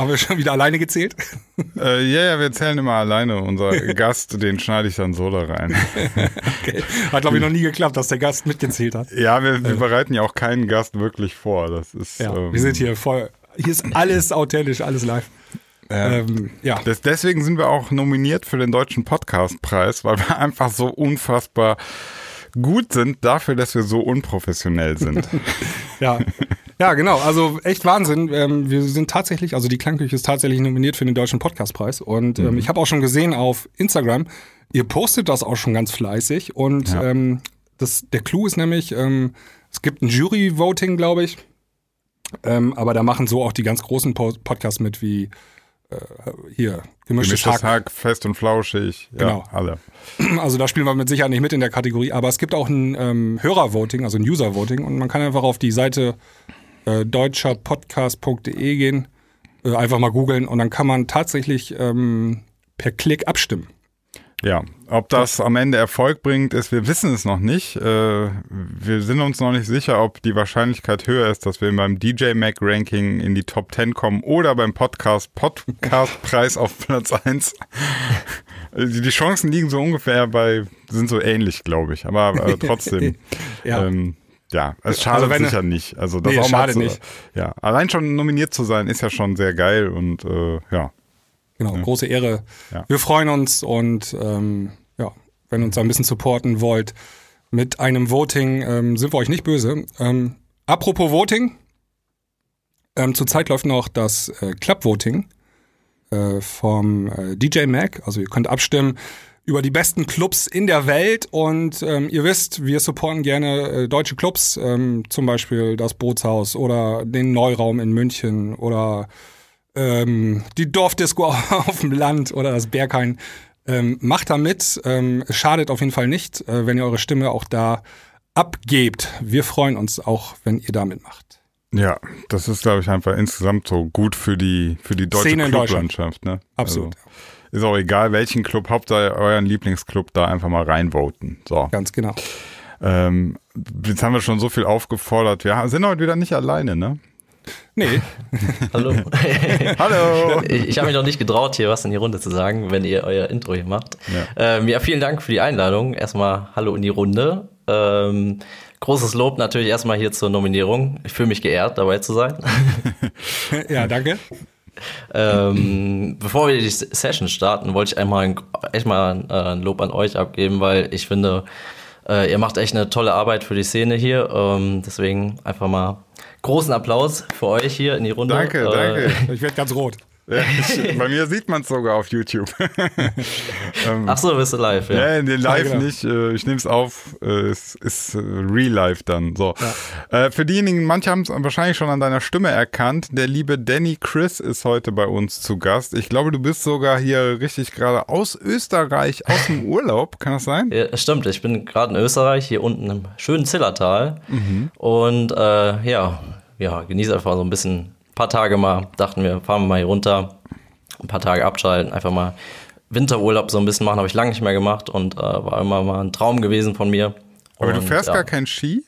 Haben wir schon wieder alleine gezählt? Äh, ja, ja, wir zählen immer alleine. Unser Gast, den schneide ich dann so da rein. okay. Hat, glaube ich, noch nie geklappt, dass der Gast mitgezählt hat. Ja, wir, wir bereiten ja auch keinen Gast wirklich vor. Das ist, Ja, ähm, wir sind hier voll. Hier ist alles authentisch, alles live. Ähm, ja. Das, deswegen sind wir auch nominiert für den Deutschen Podcastpreis, weil wir einfach so unfassbar gut sind dafür, dass wir so unprofessionell sind. Ja. ja, genau. Also echt Wahnsinn. Ähm, wir sind tatsächlich, also die Klangküche ist tatsächlich nominiert für den Deutschen Podcastpreis. Und ähm, ich habe auch schon gesehen auf Instagram, ihr postet das auch schon ganz fleißig. Und Ja. ähm, das, der Clou ist nämlich, ähm, es gibt ein Jury-Voting, glaube ich. Ähm, aber da machen so auch die ganz großen po Podcasts mit wie äh, hier Gemischtes Gemischtes Hack. Hack, fest und flauschig. Ja, Genau. alle. Also da spielen wir mit Sicherheit nicht mit in der Kategorie, aber es gibt auch ein ähm, Hörer-Voting, also ein User-Voting und man kann einfach auf die Seite äh, deutscherpodcast.de gehen, äh, einfach mal googeln und dann kann man tatsächlich ähm, per Klick abstimmen. Ja, ob das am Ende Erfolg bringt, ist, wir wissen es noch nicht. Äh, wir sind uns noch nicht sicher, ob die Wahrscheinlichkeit höher ist, dass wir beim DJ Mac Ranking in die Top 10 kommen oder beim Podcast Podcast Preis auf Platz 1. Die die Chancen liegen so ungefähr bei, sind so ähnlich, glaube ich. Aber äh, trotzdem. Ja. Ähm, ja, es schadet Also wenn- sicher nicht. Also das Nee, auch mal zu, nicht. Ja, allein schon nominiert zu sein, ist ja schon sehr geil und äh, ja. Genau, große Ehre. Ja. Wir freuen uns und ähm, ja, wenn ihr uns ein bisschen supporten wollt mit einem Voting, ähm, sind wir euch nicht böse. Ähm, apropos Voting, ähm, zurzeit läuft noch das äh, Club Voting äh, vom äh, DJ Mac. Also ihr könnt abstimmen über die besten Clubs in der Welt und ähm, ihr wisst, wir supporten gerne äh, deutsche Clubs, ähm, zum Beispiel das Bootshaus oder den Neuraum in München oder ähm, die Dorfdisco auf dem Land oder das Berghain. Ähm, macht da mit. Ähm, es schadet auf jeden Fall nicht, äh, wenn ihr eure Stimme auch da abgebt. Wir freuen uns auch, wenn ihr da mitmacht. Ja, das ist, glaube ich, einfach insgesamt so gut für die, für die deutsche. Clublandschaft. Ne? Absolut. Also, ist auch egal, welchen Club, Hauptsache euren Lieblingsclub da einfach mal reinvoten. So. Ganz genau. Ähm, jetzt haben wir schon so viel aufgefordert. Wir sind heute wieder nicht alleine, ne? Nee, Hallo. Hallo! ich ich habe mich noch nicht getraut, hier was in die Runde zu sagen, wenn ihr euer Intro hier macht. Ja, ähm, ja vielen Dank für die Einladung. Erstmal Hallo in die Runde. Ähm, großes Lob natürlich erstmal hier zur Nominierung. Ich fühle mich geehrt, dabei zu sein. ja, danke. Ähm, bevor wir die Session starten, wollte ich einmal ein, echt mal ein, äh, ein Lob an euch abgeben, weil ich finde, äh, ihr macht echt eine tolle Arbeit für die Szene hier. Ähm, deswegen einfach mal großen Applaus für euch hier in die Runde. Danke, Äh, danke. Ich werde ganz rot. Ja, ich, bei mir sieht man es sogar auf YouTube. ähm, Ach so, bist du live, ja. Ja, in den Live Ja, genau. nicht. Äh, ich nehme es auf. Äh, es ist äh, Real Life dann. So. Äh, für diejenigen, manche haben es wahrscheinlich schon an deiner Stimme erkannt. Der liebe Danny Chris ist heute bei uns zu Gast. Ich glaube, du bist sogar hier richtig gerade aus Österreich, aus dem Urlaub. Kann das sein? Ja, stimmt, ich bin gerade in Österreich, hier unten im schönen Zillertal. Und äh, ja, ja, genieße einfach so ein bisschen, paar Tage mal, dachten wir, fahren wir mal hier runter, ein paar Tage abschalten, einfach mal Winterurlaub so ein bisschen machen, habe ich lange nicht mehr gemacht und äh, war immer mal ein Traum gewesen von mir. Aber du Und, fährst ja. gar kein Ski?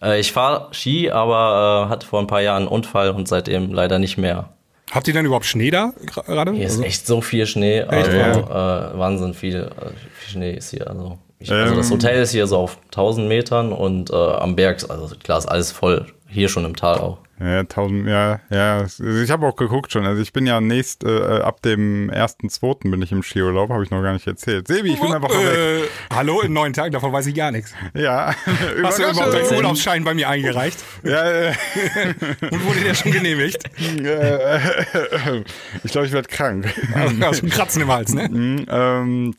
Äh, ich fahre Ski, aber äh, hatte vor ein paar Jahren einen Unfall und seitdem leider nicht mehr. Habt ihr denn überhaupt Schnee da gerade? Hier ist Also- echt so viel Schnee, also äh, Wahnsinn viel, äh, viel Schnee ist hier. Also, ich, also das Ähm. Hotel ist hier so auf 1000 Metern und äh, am Berg, also klar ist alles voll, hier schon im Tal auch. Ja, 1000, ja, ja. Also Ich habe auch geguckt schon. Also ich bin ja nächst, äh, ab dem 1.2. bin ich im Skiurlaub, habe ich noch gar nicht erzählt. Sebi, ich bin einfach mal weg. äh, hallo, in neun Tagen, davon weiß ich gar nichts. Ja, Hast du überhaupt deinen Urlaubsschein bei mir eingereicht? Ja, äh, Und wurde der schon genehmigt? äh, ich glaube, ich werde krank. Hast du einen Kratzen im Hals, ne? Mhm, ähm,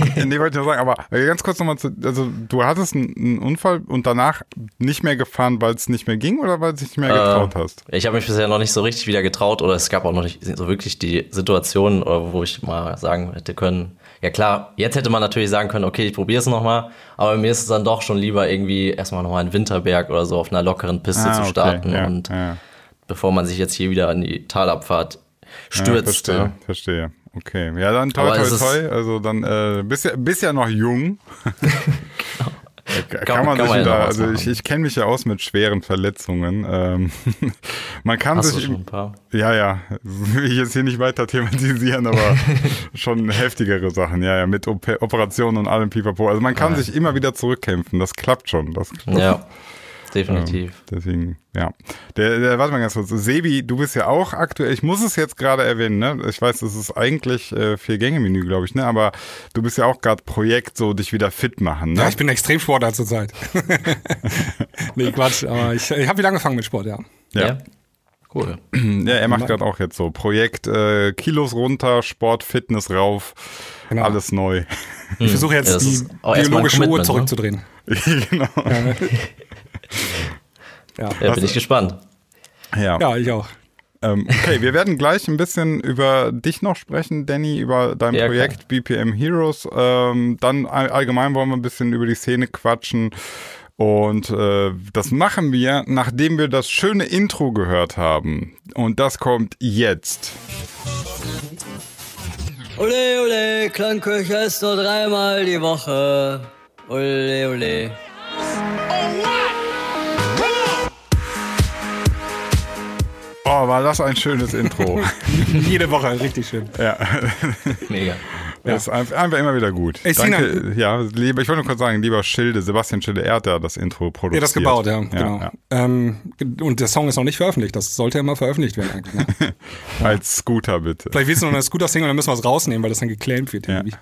nee, wollte ich nur sagen, aber ganz kurz nochmal zu, also du hattest einen, einen Unfall und danach nicht mehr gefahren, weil es nicht mehr ging oder weil du dich nicht mehr getraut hast? Ich habe mich bisher noch nicht so richtig wieder getraut oder es gab auch noch nicht so wirklich die Situation, äh, wo ich mal sagen hätte können, ja klar, jetzt hätte man natürlich sagen können, okay, ich probiere es nochmal, aber mir ist es dann doch schon lieber irgendwie erstmal nochmal einen Winterberg oder so auf einer lockeren Piste Ah, zu okay, starten ja, und ja. bevor man sich jetzt hier wieder in die Talabfahrt Ja, stürzt. verstehe, ne? verstehe. Okay, ja dann toi toi toi. Also dann äh, bist ja, bist ja noch jung. Kann, kann, man, kann sich man da, also ich, ich kenne mich ja aus mit schweren Verletzungen. Ähm, man kann Hast sich. Du schon ein paar? Ja, ja. Will ich jetzt hier nicht weiter thematisieren, aber schon heftigere Sachen. Ja, ja, mit Op Operationen und allem Pipapo. Also man kann ja. sich immer wieder zurückkämpfen. Das klappt schon. Das, das ja definitiv. Ja, deswegen, ja. Der, der, warte mal ganz kurz. Sebi, du bist ja auch aktuell, ich muss es jetzt gerade erwähnen, ne? Ich weiß, das ist eigentlich äh, Vier-Gänge-Menü, glaube ich, ne? Aber du bist ja auch gerade Projekt, so dich wieder fit machen, ne? Ja, ich bin extrem Sportler zurzeit. nee, Quatsch, aber ich, ich habe wieder angefangen mit Sport, ja. Ja. ja. Cool. Ja, er macht gerade auch jetzt so Projekt äh, Kilos runter, Sport, Fitness rauf, genau. alles neu. Ich versuche jetzt ja, die biologische Uhr ne? zurückzudrehen. genau. Ja, ja bin ich gespannt. Ja. ja, ich auch. Ähm, okay, wir werden gleich ein bisschen über dich noch sprechen, Danny, über dein ja, Projekt klar. BPM Heroes. Ähm, dann allgemein wollen wir ein bisschen über die Szene quatschen. Und äh, das machen wir, nachdem wir das schöne Intro gehört haben. Und das kommt jetzt. Ole, ole, Klangküche ist nur dreimal die Woche. Ole, ole. Oh, war das ein schönes Intro. Jede Woche, richtig schön. Ja. Mega. Das ist einfach, immer wieder gut. Ey, Danke, ja, lieber, ich wollte nur kurz sagen, lieber Schilde, Sebastian Schilde, er hat ja das Intro produziert. Ja, das gebaut, ja, genau. Ja. Ähm, und der Song ist noch nicht veröffentlicht, das sollte ja mal veröffentlicht werden eigentlich. Ne? Als Scooter bitte. Vielleicht willst du noch eine Scooter-Single, dann müssen wir es rausnehmen, weil das dann geclaimed wird irgendwie.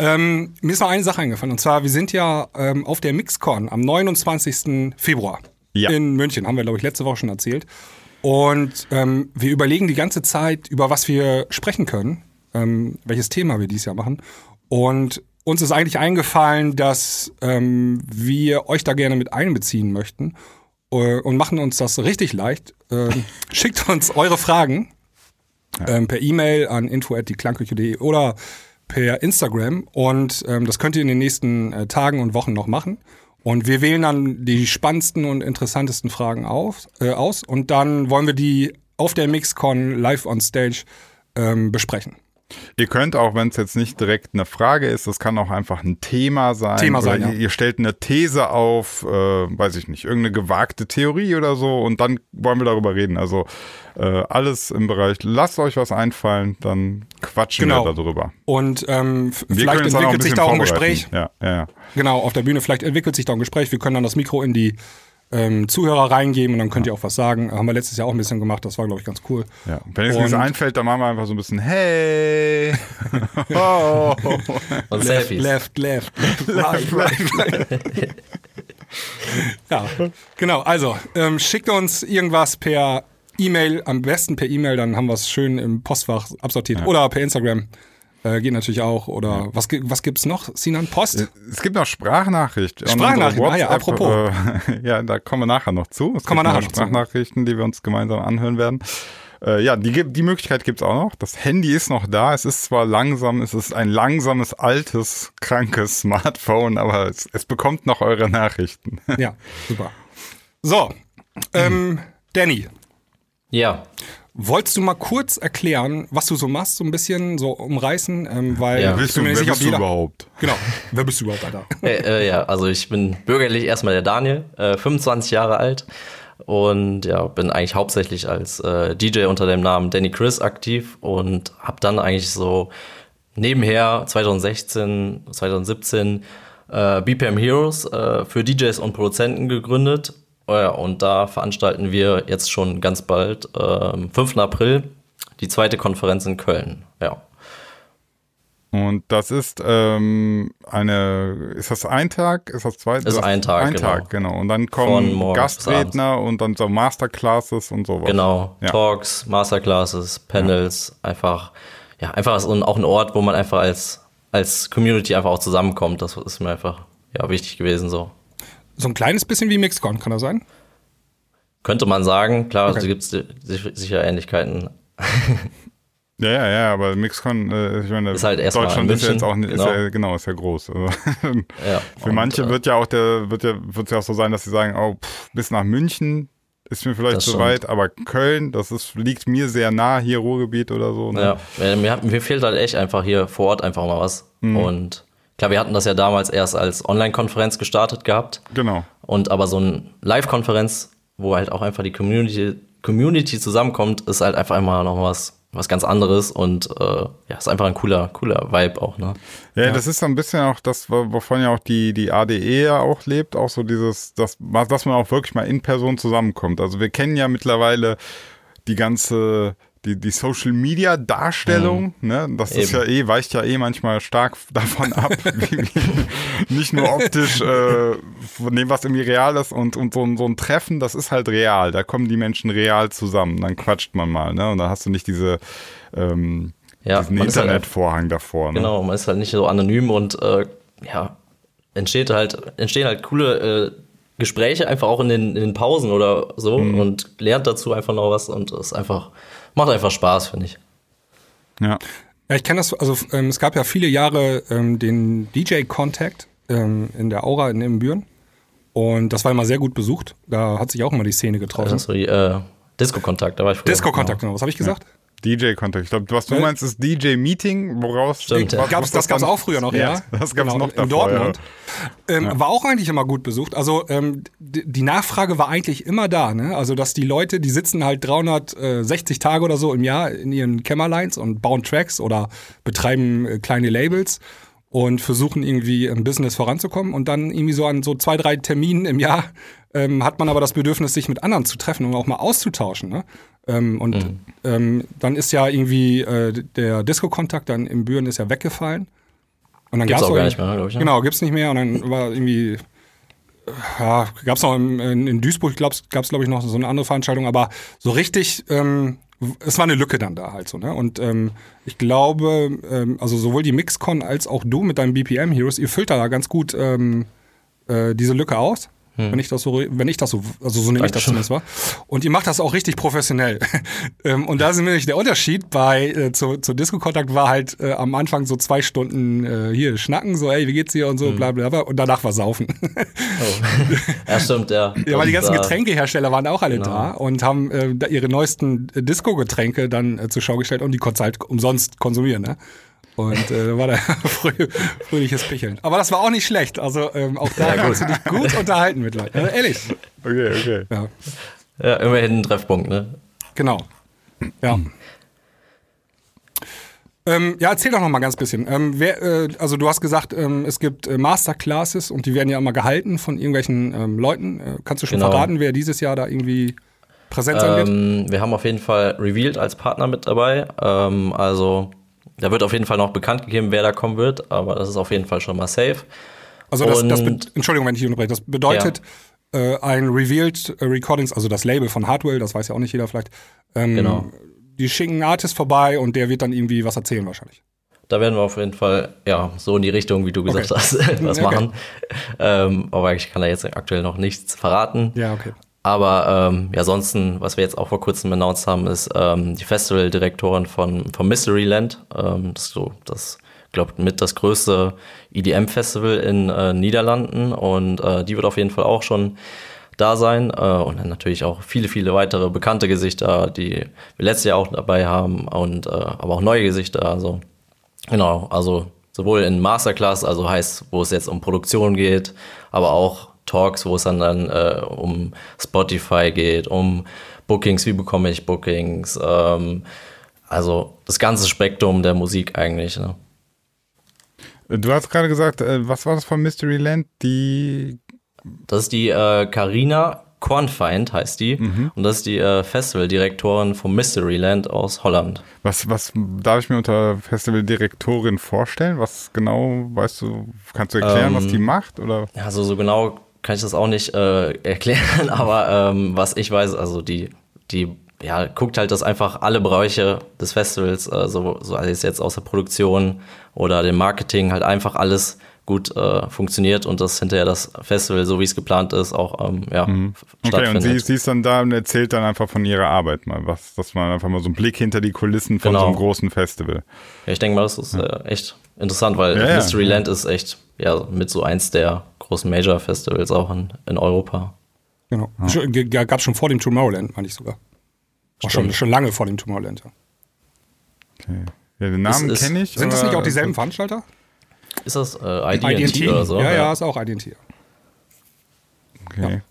Ähm, mir ist noch eine Sache eingefallen, und zwar, wir sind ja ähm, auf der Mixcon am 29. Februar ja. in München, haben wir, glaube ich, letzte Woche schon erzählt. Und ähm, wir überlegen die ganze Zeit, über was wir sprechen können, ähm, welches Thema wir dieses Jahr machen. Und uns ist eigentlich eingefallen, dass ähm, wir euch da gerne mit einbeziehen möchten äh, und machen uns das richtig leicht. Äh, schickt uns eure Fragen ähm, per E-Mail an info@dieklangküche.de oder per Instagram und ähm, das könnt ihr in den nächsten äh, Tagen und Wochen noch machen. Und wir wählen dann die spannendsten und interessantesten Fragen auf, äh, aus und dann wollen wir die auf der Mixcon live on stage ähm, besprechen. Ihr könnt auch, wenn es jetzt nicht direkt eine Frage ist, das kann auch einfach ein Thema sein. Thema sein, ja. ihr, ihr, stellt eine These auf, äh, weiß ich nicht, irgendeine gewagte Theorie oder so und dann wollen wir darüber reden. Also äh, alles im Bereich, lasst euch was einfallen, dann quatschen genau. wir darüber. Und ähm, vielleicht entwickelt sich da auch ein Gespräch. Ja, ja, ja. Genau, auf der Bühne, vielleicht entwickelt sich da ein Gespräch. Wir können dann das Mikro in die ähm, Zuhörer reingeben und dann könnt ihr auch was sagen. Haben wir letztes Jahr auch ein bisschen gemacht, das war, glaube ich, ganz cool. Ja. Wenn es nichts einfällt, dann machen wir einfach so ein bisschen Hey! oh. Und left, left, left, left, right, right, right. ja, genau. Also, ähm, schickt uns irgendwas per E-Mail, am besten per E-Mail, dann haben wir es schön im Postfach absortiert. Ja. Oder per Instagram. Äh, geht natürlich auch. Oder ja. was, was gibt's noch? Sinan Post? Äh, es gibt noch Sprachnachricht. Sprachnachrichten, ah ja, apropos. Äh, ja, da kommen wir nachher noch zu. Es kommen wir nachher noch Sprachnachrichten, die wir uns gemeinsam anhören werden. Äh, ja, die, die Möglichkeit gibt's auch noch. Das Handy ist noch da. Es ist zwar langsam, es ist ein langsames, altes, krankes Smartphone, aber es, es bekommt noch eure Nachrichten. Ja, super. So, ähm, Danny. Ja. Wolltest du mal kurz erklären, was du so machst, so ein bisschen so umreißen? Ähm, weil ja. Bist du, wer bist du überhaupt? Genau, wer bist du überhaupt, Alter? äh, äh, ja, also ich bin bürgerlich erstmal der Daniel, äh, 25 Jahre alt und ja, bin eigentlich hauptsächlich als äh, DJ unter dem Namen Danny Chris aktiv und habe dann eigentlich so nebenher 2016, 2017 äh, BPM Heroes äh, für DJs und Produzenten gegründet und da veranstalten wir jetzt schon ganz bald, äh, 5. April, die zweite Konferenz in Köln. Ja. Und das ist ähm, eine, ist das ein Tag? Ist das zwei? Ist ein Tag, ein genau. Tag, genau. Und dann kommen Gastredner und dann so Masterclasses und sowas. Genau, ja. Talks, Masterclasses, Panels, ja. einfach, ja, einfach so auch ein Ort, wo man einfach als, als Community einfach auch zusammenkommt. Das ist mir einfach, ja, wichtig gewesen so. So ein kleines bisschen wie Mixcon, kann das sein? Könnte man sagen, klar, okay. also gibt es sicher Ähnlichkeiten. Ja, ja, ja, aber Mixcon, äh, ich meine, ist halt Deutschland ist ja jetzt auch nicht, genau. Ist ja, genau, ist ja groß. Also, ja, für und, manche äh, wird ja auch der, wird ja, wird ja auch so sein, dass sie sagen, oh, pff, bis nach München ist mir vielleicht zu weit, aber Köln, das ist, liegt mir sehr nah, hier Ruhrgebiet oder so. Ne? Ja, mir, mir fehlt halt echt einfach hier vor Ort einfach mal was. Mhm. Und Klar, wir hatten das ja damals erst als Online-Konferenz gestartet gehabt. Genau. Und aber so eine Live-Konferenz, wo halt auch einfach die Community, Community zusammenkommt, ist halt einfach immer noch was, was ganz anderes und äh, ja, ist einfach ein cooler, cooler Vibe auch, ne? Ja, das ist so ein bisschen auch das, wovon ja auch die, die ADE ja auch lebt, auch so dieses, das, dass man auch wirklich mal in Person zusammenkommt. Also wir kennen ja mittlerweile die ganze die, die Social Media Darstellung, mhm. ne, das Eben. ist ja eh, weicht ja eh manchmal stark davon ab, wie, nicht nur optisch äh, von dem, was irgendwie real ist und, und so, so ein Treffen, das ist halt real, da kommen die Menschen real zusammen, dann quatscht man mal, ne, und dann hast du nicht diese ähm, ja, diesen halt Internetvorhang halt, davor. Ne? Genau, man ist halt nicht so anonym und äh, ja, entsteht halt, entstehen halt coole äh, Gespräche einfach auch in den, in den Pausen oder so mhm. und lernt dazu einfach noch was und ist einfach macht einfach Spaß, finde ich. Ja. Ja, ich kenne das, also ähm, es gab ja viele Jahre ähm, den DJ Contact ähm, in der Aura in Ibbenbüren. Und das war immer sehr gut besucht. Da hat sich auch immer die Szene getroffen. Also äh, Disco-Kontakt, da war ich früher. Disco-Kontakt, genau. Was habe ich gesagt? Ja. DJ-Kontakt. Ich glaube, was du meinst, ist DJ-Meeting, woraus Stimmt, ja. gab's, das gab es auch früher noch, ja. ja. Das gab es genau, noch davor, in Dortmund. Ja. Ähm, war auch eigentlich immer gut besucht. Also ähm, die Nachfrage war eigentlich immer da. Ne? Also dass die Leute, die sitzen halt 360 Tage oder so im Jahr in ihren Kämmerlines und bauen Tracks oder betreiben äh, kleine Labels und versuchen irgendwie im Business voranzukommen und dann irgendwie so an so zwei, drei Terminen im Jahr ähm, hat man aber das Bedürfnis, sich mit anderen zu treffen und auch mal auszutauschen. Ne? Ähm, und mhm. ähm, dann ist ja irgendwie äh, der Disco-Kontakt dann im Büren ist ja weggefallen. Und dann gibt's auch gar nicht mehr, glaube ich. Ne? Genau, gibt's nicht mehr. Und dann war irgendwie, ja, gab's noch in, in Duisburg, gab's, gab's glaube ich noch so eine andere Veranstaltung, aber so richtig, ähm, es war eine Lücke dann da halt so, ne? Und ähm, ich glaube, ähm, also sowohl die Mixcon als auch du mit deinem BPM Heroes, ihr füllt da ganz gut ähm, äh, diese Lücke aus. Hm. Wenn ich das so, wenn ich das so, also so nehme ich das zumindest war. Und ihr macht das auch richtig professionell. Ähm, und da ist nämlich der Unterschied bei äh, zu, zu Disco-Kontakt war halt äh, am Anfang so zwei Stunden äh, hier schnacken, so, ey, wie geht's dir und so, hm. bla bla bla. Und danach war saufen. Oh. ja, stimmt, ja. Ja, weil die ganzen Getränkehersteller waren auch alle genau. da und haben äh, ihre neuesten Disco-Getränke dann äh, zur Schau gestellt und die konntest halt umsonst konsumieren, ne? Und äh, da war da fröh, fröhliches Picheln. Aber das war auch nicht schlecht. Also ähm, auch da ja, kannst du dich gut unterhalten mit Leuten. Also, ehrlich. Okay, okay. Ja. ja, immerhin ein Treffpunkt, ne? Genau. Ja. Ähm, ja, erzähl doch noch mal ganz bisschen. Ähm, wer, äh, also du hast gesagt, ähm, es gibt äh, Masterclasses und die werden ja immer gehalten von irgendwelchen ähm, Leuten. Äh, kannst du schon genau. verraten, wer dieses Jahr da irgendwie präsent sein wird? Ähm, wir haben auf jeden Fall Revealed als Partner mit dabei. Ähm, also da wird auf jeden Fall noch bekannt gegeben, wer da kommen wird, aber das ist auf jeden Fall schon mal safe. Also das, das Entschuldigung, wenn ich hier unterbreche, das bedeutet ja. äh, ein Revealed Recordings, also das Label von Hardwell, das weiß ja auch nicht jeder vielleicht. Ähm, genau. Die schicken einen Artist vorbei und der wird dann irgendwie was erzählen wahrscheinlich. Da werden wir auf jeden Fall, ja, so in die Richtung, wie du gesagt okay. hast, was okay. machen. Ähm, aber ich kann da jetzt aktuell noch nichts verraten. Ja, okay. Aber ähm, ja, ansonsten, was wir jetzt auch vor kurzem announced haben, ist ähm, die Festivaldirektorin von, von Mysteryland. Ähm, das ist so, das glaube mit das größte EDM-Festival in äh, Niederlanden und äh, die wird auf jeden Fall auch schon da sein äh, und dann natürlich auch viele, viele weitere bekannte Gesichter, die wir letztes Jahr auch dabei haben und äh, aber auch neue Gesichter. Also genau, also sowohl in Masterclass, also heißt, wo es jetzt um Produktion geht, aber auch Talks, wo es dann, dann äh, um Spotify geht, um Bookings, wie bekomme ich Bookings, ähm, also das ganze Spektrum der Musik eigentlich. Ne? Du hast gerade gesagt, äh, was war das von Mysteryland? Die. Das ist die äh, Carina Cornfind heißt die. Mhm. Und das ist die äh, Festivaldirektorin vom Mysteryland aus Holland. Was, was darf ich mir unter Festivaldirektorin vorstellen? Was genau, weißt du, kannst du erklären, ähm, was die macht? Oder? Ja, also so genau kann ich das auch nicht äh, erklären, aber ähm, was ich weiß, also die, die ja, guckt halt, dass einfach alle Bereiche des Festivals, äh, so, so alles jetzt aus der Produktion oder dem Marketing, halt einfach alles gut äh, funktioniert und dass hinterher das Festival, so wie es geplant ist, auch ähm, ja, mhm. Okay, und sie, sie, ist dann da und erzählt dann einfach von ihrer Arbeit mal, was, dass man einfach mal so einen Blick hinter die Kulissen von genau. so einem großen Festival. Ja, ich denke mal, das ist äh, echt interessant, weil ja, Mysteryland ja. ist echt ja, mit so eins der großen Major-Festivals auch in, in Europa. Genau. Ja. Gab es schon vor dem Tomorrowland, meine ich sogar. Auch schon, schon lange vor dem Tomorrowland, ja. Okay. Ja, den Namen kenne ich. Sind das nicht auch dieselben Veranstalter? Ist das äh, IDT, oder so? Ja, ja, ist auch IDT. Okay.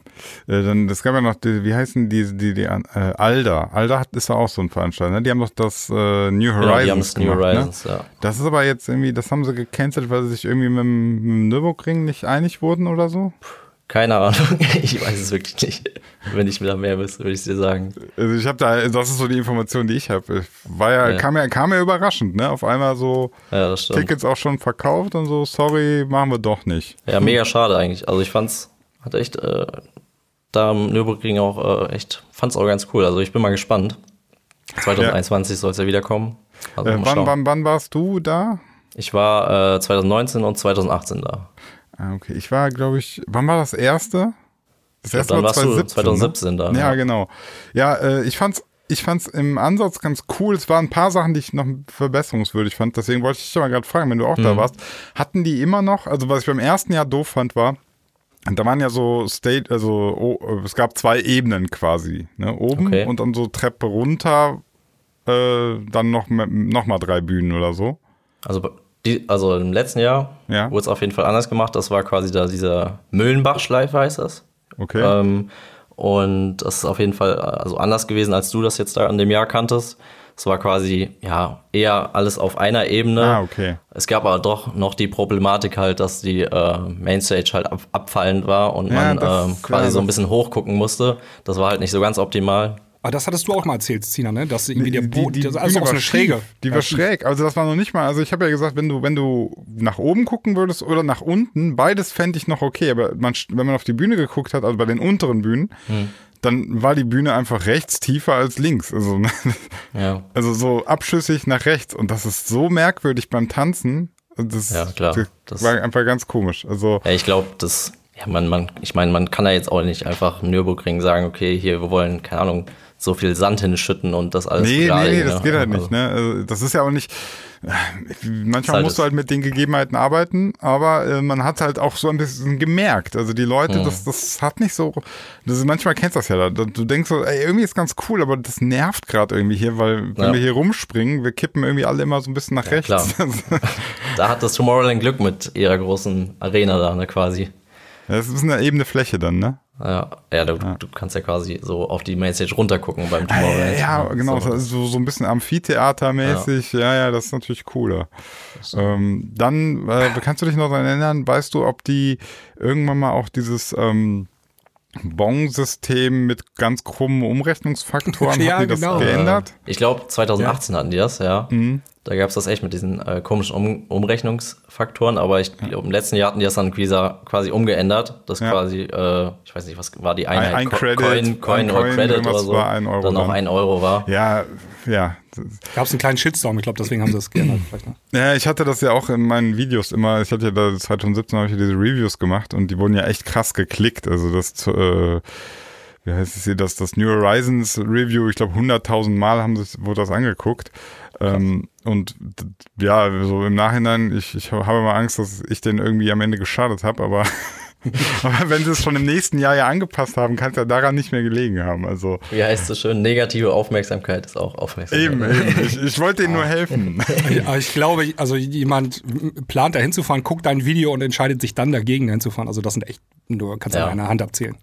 Äh, dann, das gab ja noch, die, wie heißen die, die, die, äh, Alda. Alda hat, ist ja auch so ein Veranstalter, ne? Die haben doch das äh, New Horizons Genau, die haben das New gemacht, Horizons, ne? ja. Das ist aber jetzt irgendwie, das haben sie gecancelt, weil sie sich irgendwie mit dem, mit dem Nürburgring nicht einig wurden oder so? Keine Ahnung. Ich weiß es wirklich nicht. Wenn ich mir da mehr wüsste, würde ich dir sagen. Also ich habe da, das ist so die Information, die ich habe. War ja, Ja. kam ja, kam ja überraschend, ne? Auf einmal so Ja. Tickets auch schon verkauft und so, sorry, machen wir doch nicht. Ja, mega schade eigentlich. Also ich fand's, hat echt, äh, da am Nürburgring auch äh, echt, fand's auch ganz cool. Also ich bin mal gespannt. 2021 soll es ja wiederkommen. Also Äh, mal wann, wann, wann warst du da? Ich war äh, 2019 und 2018 da. Ah, okay, ich war, glaube ich, wann war das erste? Das glaub, dann warst du 2017 ne? da, Ja, ja. genau. Ja, äh, ich fand's, ich fand's im Ansatz ganz cool. Es waren ein paar Sachen, die ich noch verbesserungswürdig fand. Deswegen wollte ich dich mal gerade fragen, wenn du auch Mhm. da warst. Hatten die immer noch, also was ich beim ersten Jahr doof fand, war, da waren ja so State, also oh, es gab zwei Ebenen quasi. Ne? Oben Okay. und dann so Treppe runter, äh, dann noch, noch mal drei Bühnen oder so. Also, die, also im letzten Jahr Ja. wurde es auf jeden Fall anders gemacht. Das war quasi da dieser Müllenbach-Schleife, heißt das. Okay. Ähm, und das ist auf jeden Fall äh, also anders gewesen, als du das jetzt da in dem Jahr kanntest. Es war quasi ja eher alles auf einer Ebene. Ah, okay. Es gab aber doch noch die Problematik halt, dass die äh, Mainstage halt ab, abfallend war und Ja, man das- ähm, quasi ja, so ein bisschen hochgucken musste. Das war halt nicht so ganz optimal. Aber das hattest du auch mal erzählt, Zina, ne? Dass irgendwie der Boden, das ist Bühne alles auch so war eine Schräge. schief. Die Ja, war schief. schräg. Also das war noch nicht mal, also ich habe ja gesagt, wenn du, wenn du nach oben gucken würdest oder nach unten, beides fände ich noch okay. Aber man, wenn man auf die Bühne geguckt hat, also bei den unteren Bühnen, Hm. Dann war die Bühne einfach rechts tiefer als links. Also, ne? Ja. also so abschüssig nach rechts. Und das ist so merkwürdig beim Tanzen. Das, Ja, klar. Das, war einfach ganz komisch. Also Ja, ich glaube, das, ja, man, man, ich meine, man kann da jetzt auch nicht einfach im Nürburgring sagen, okay, hier, wir wollen, keine Ahnung, so viel Sand hinschütten und das alles Nee, nee, nee, das ne? geht halt Also, nicht. Ne? Also, das ist ja auch nicht. Manchmal halt musst du halt mit den Gegebenheiten arbeiten, aber äh, man hat halt auch so ein bisschen gemerkt. Also die Leute, Mhm. das, das hat nicht so. Das ist, manchmal kennst du das ja. Da, du denkst so, ey, irgendwie ist ganz cool, aber das nervt gerade irgendwie hier, weil wenn Ja. wir hier rumspringen, wir kippen irgendwie alle immer so ein bisschen nach rechts. klar. Da hat das Tomorrowland Glück mit ihrer großen Arena da, ne, quasi. das ist eine ebene Fläche dann, ne? Ja, ja, du, du kannst ja quasi so auf die Mainstage runtergucken beim Tomorrowland. Ja, genau, So. so, so ein bisschen Amphitheatermäßig. Ja. ja, das ist natürlich cooler. Ähm, dann, äh, kannst du dich noch daran erinnern, weißt du, ob die irgendwann mal auch dieses ähm, Bon-System mit ganz krummen Umrechnungsfaktoren, Ja, haben die das genau. geändert? Ich glaube, 2018 hatten die das, ja. Mhm. Da gab es das echt mit diesen äh, komischen um Umrechnungsfaktoren, aber ich glaube, im letzten Jahr hatten die das dann quasi, quasi umgeändert. Das Ja. quasi, äh, ich weiß nicht, was war die Einheit? ein Co- Credit, Coin, Coin ein oder Coin, Credit oder so. war ein Euro dann auch dann. ein Euro war. Ja, ja. Gab es einen kleinen Shitstorm, ich glaube, deswegen haben sie das geändert. Vielleicht, ne? Ja, ich hatte das ja auch in meinen Videos immer. Ich hatte ja da 2017 habe ich ja diese Reviews gemacht und die wurden ja echt krass geklickt. Also das, äh, wie heißt es hier, das, das New Horizons Review, ich glaube 100.000 Mal haben das, wurde das angeguckt. Ähm, und ja, so im Nachhinein, ich, ich habe mal Angst, dass ich den irgendwie am Ende geschadet habe, aber, aber wenn sie es schon im nächsten Jahr ja angepasst haben, kann es ja daran nicht mehr gelegen haben. Also Wie heißt es so schön? Negative Aufmerksamkeit ist auch Aufmerksamkeit. eben, eben. Ich, ich wollte ihnen nur helfen. Aber ich glaube, also jemand plant da hinzufahren, guckt dein Video und entscheidet sich dann dagegen da hinzufahren. Also das sind echt, du kannst ja. Ja. an einer Hand abzählen.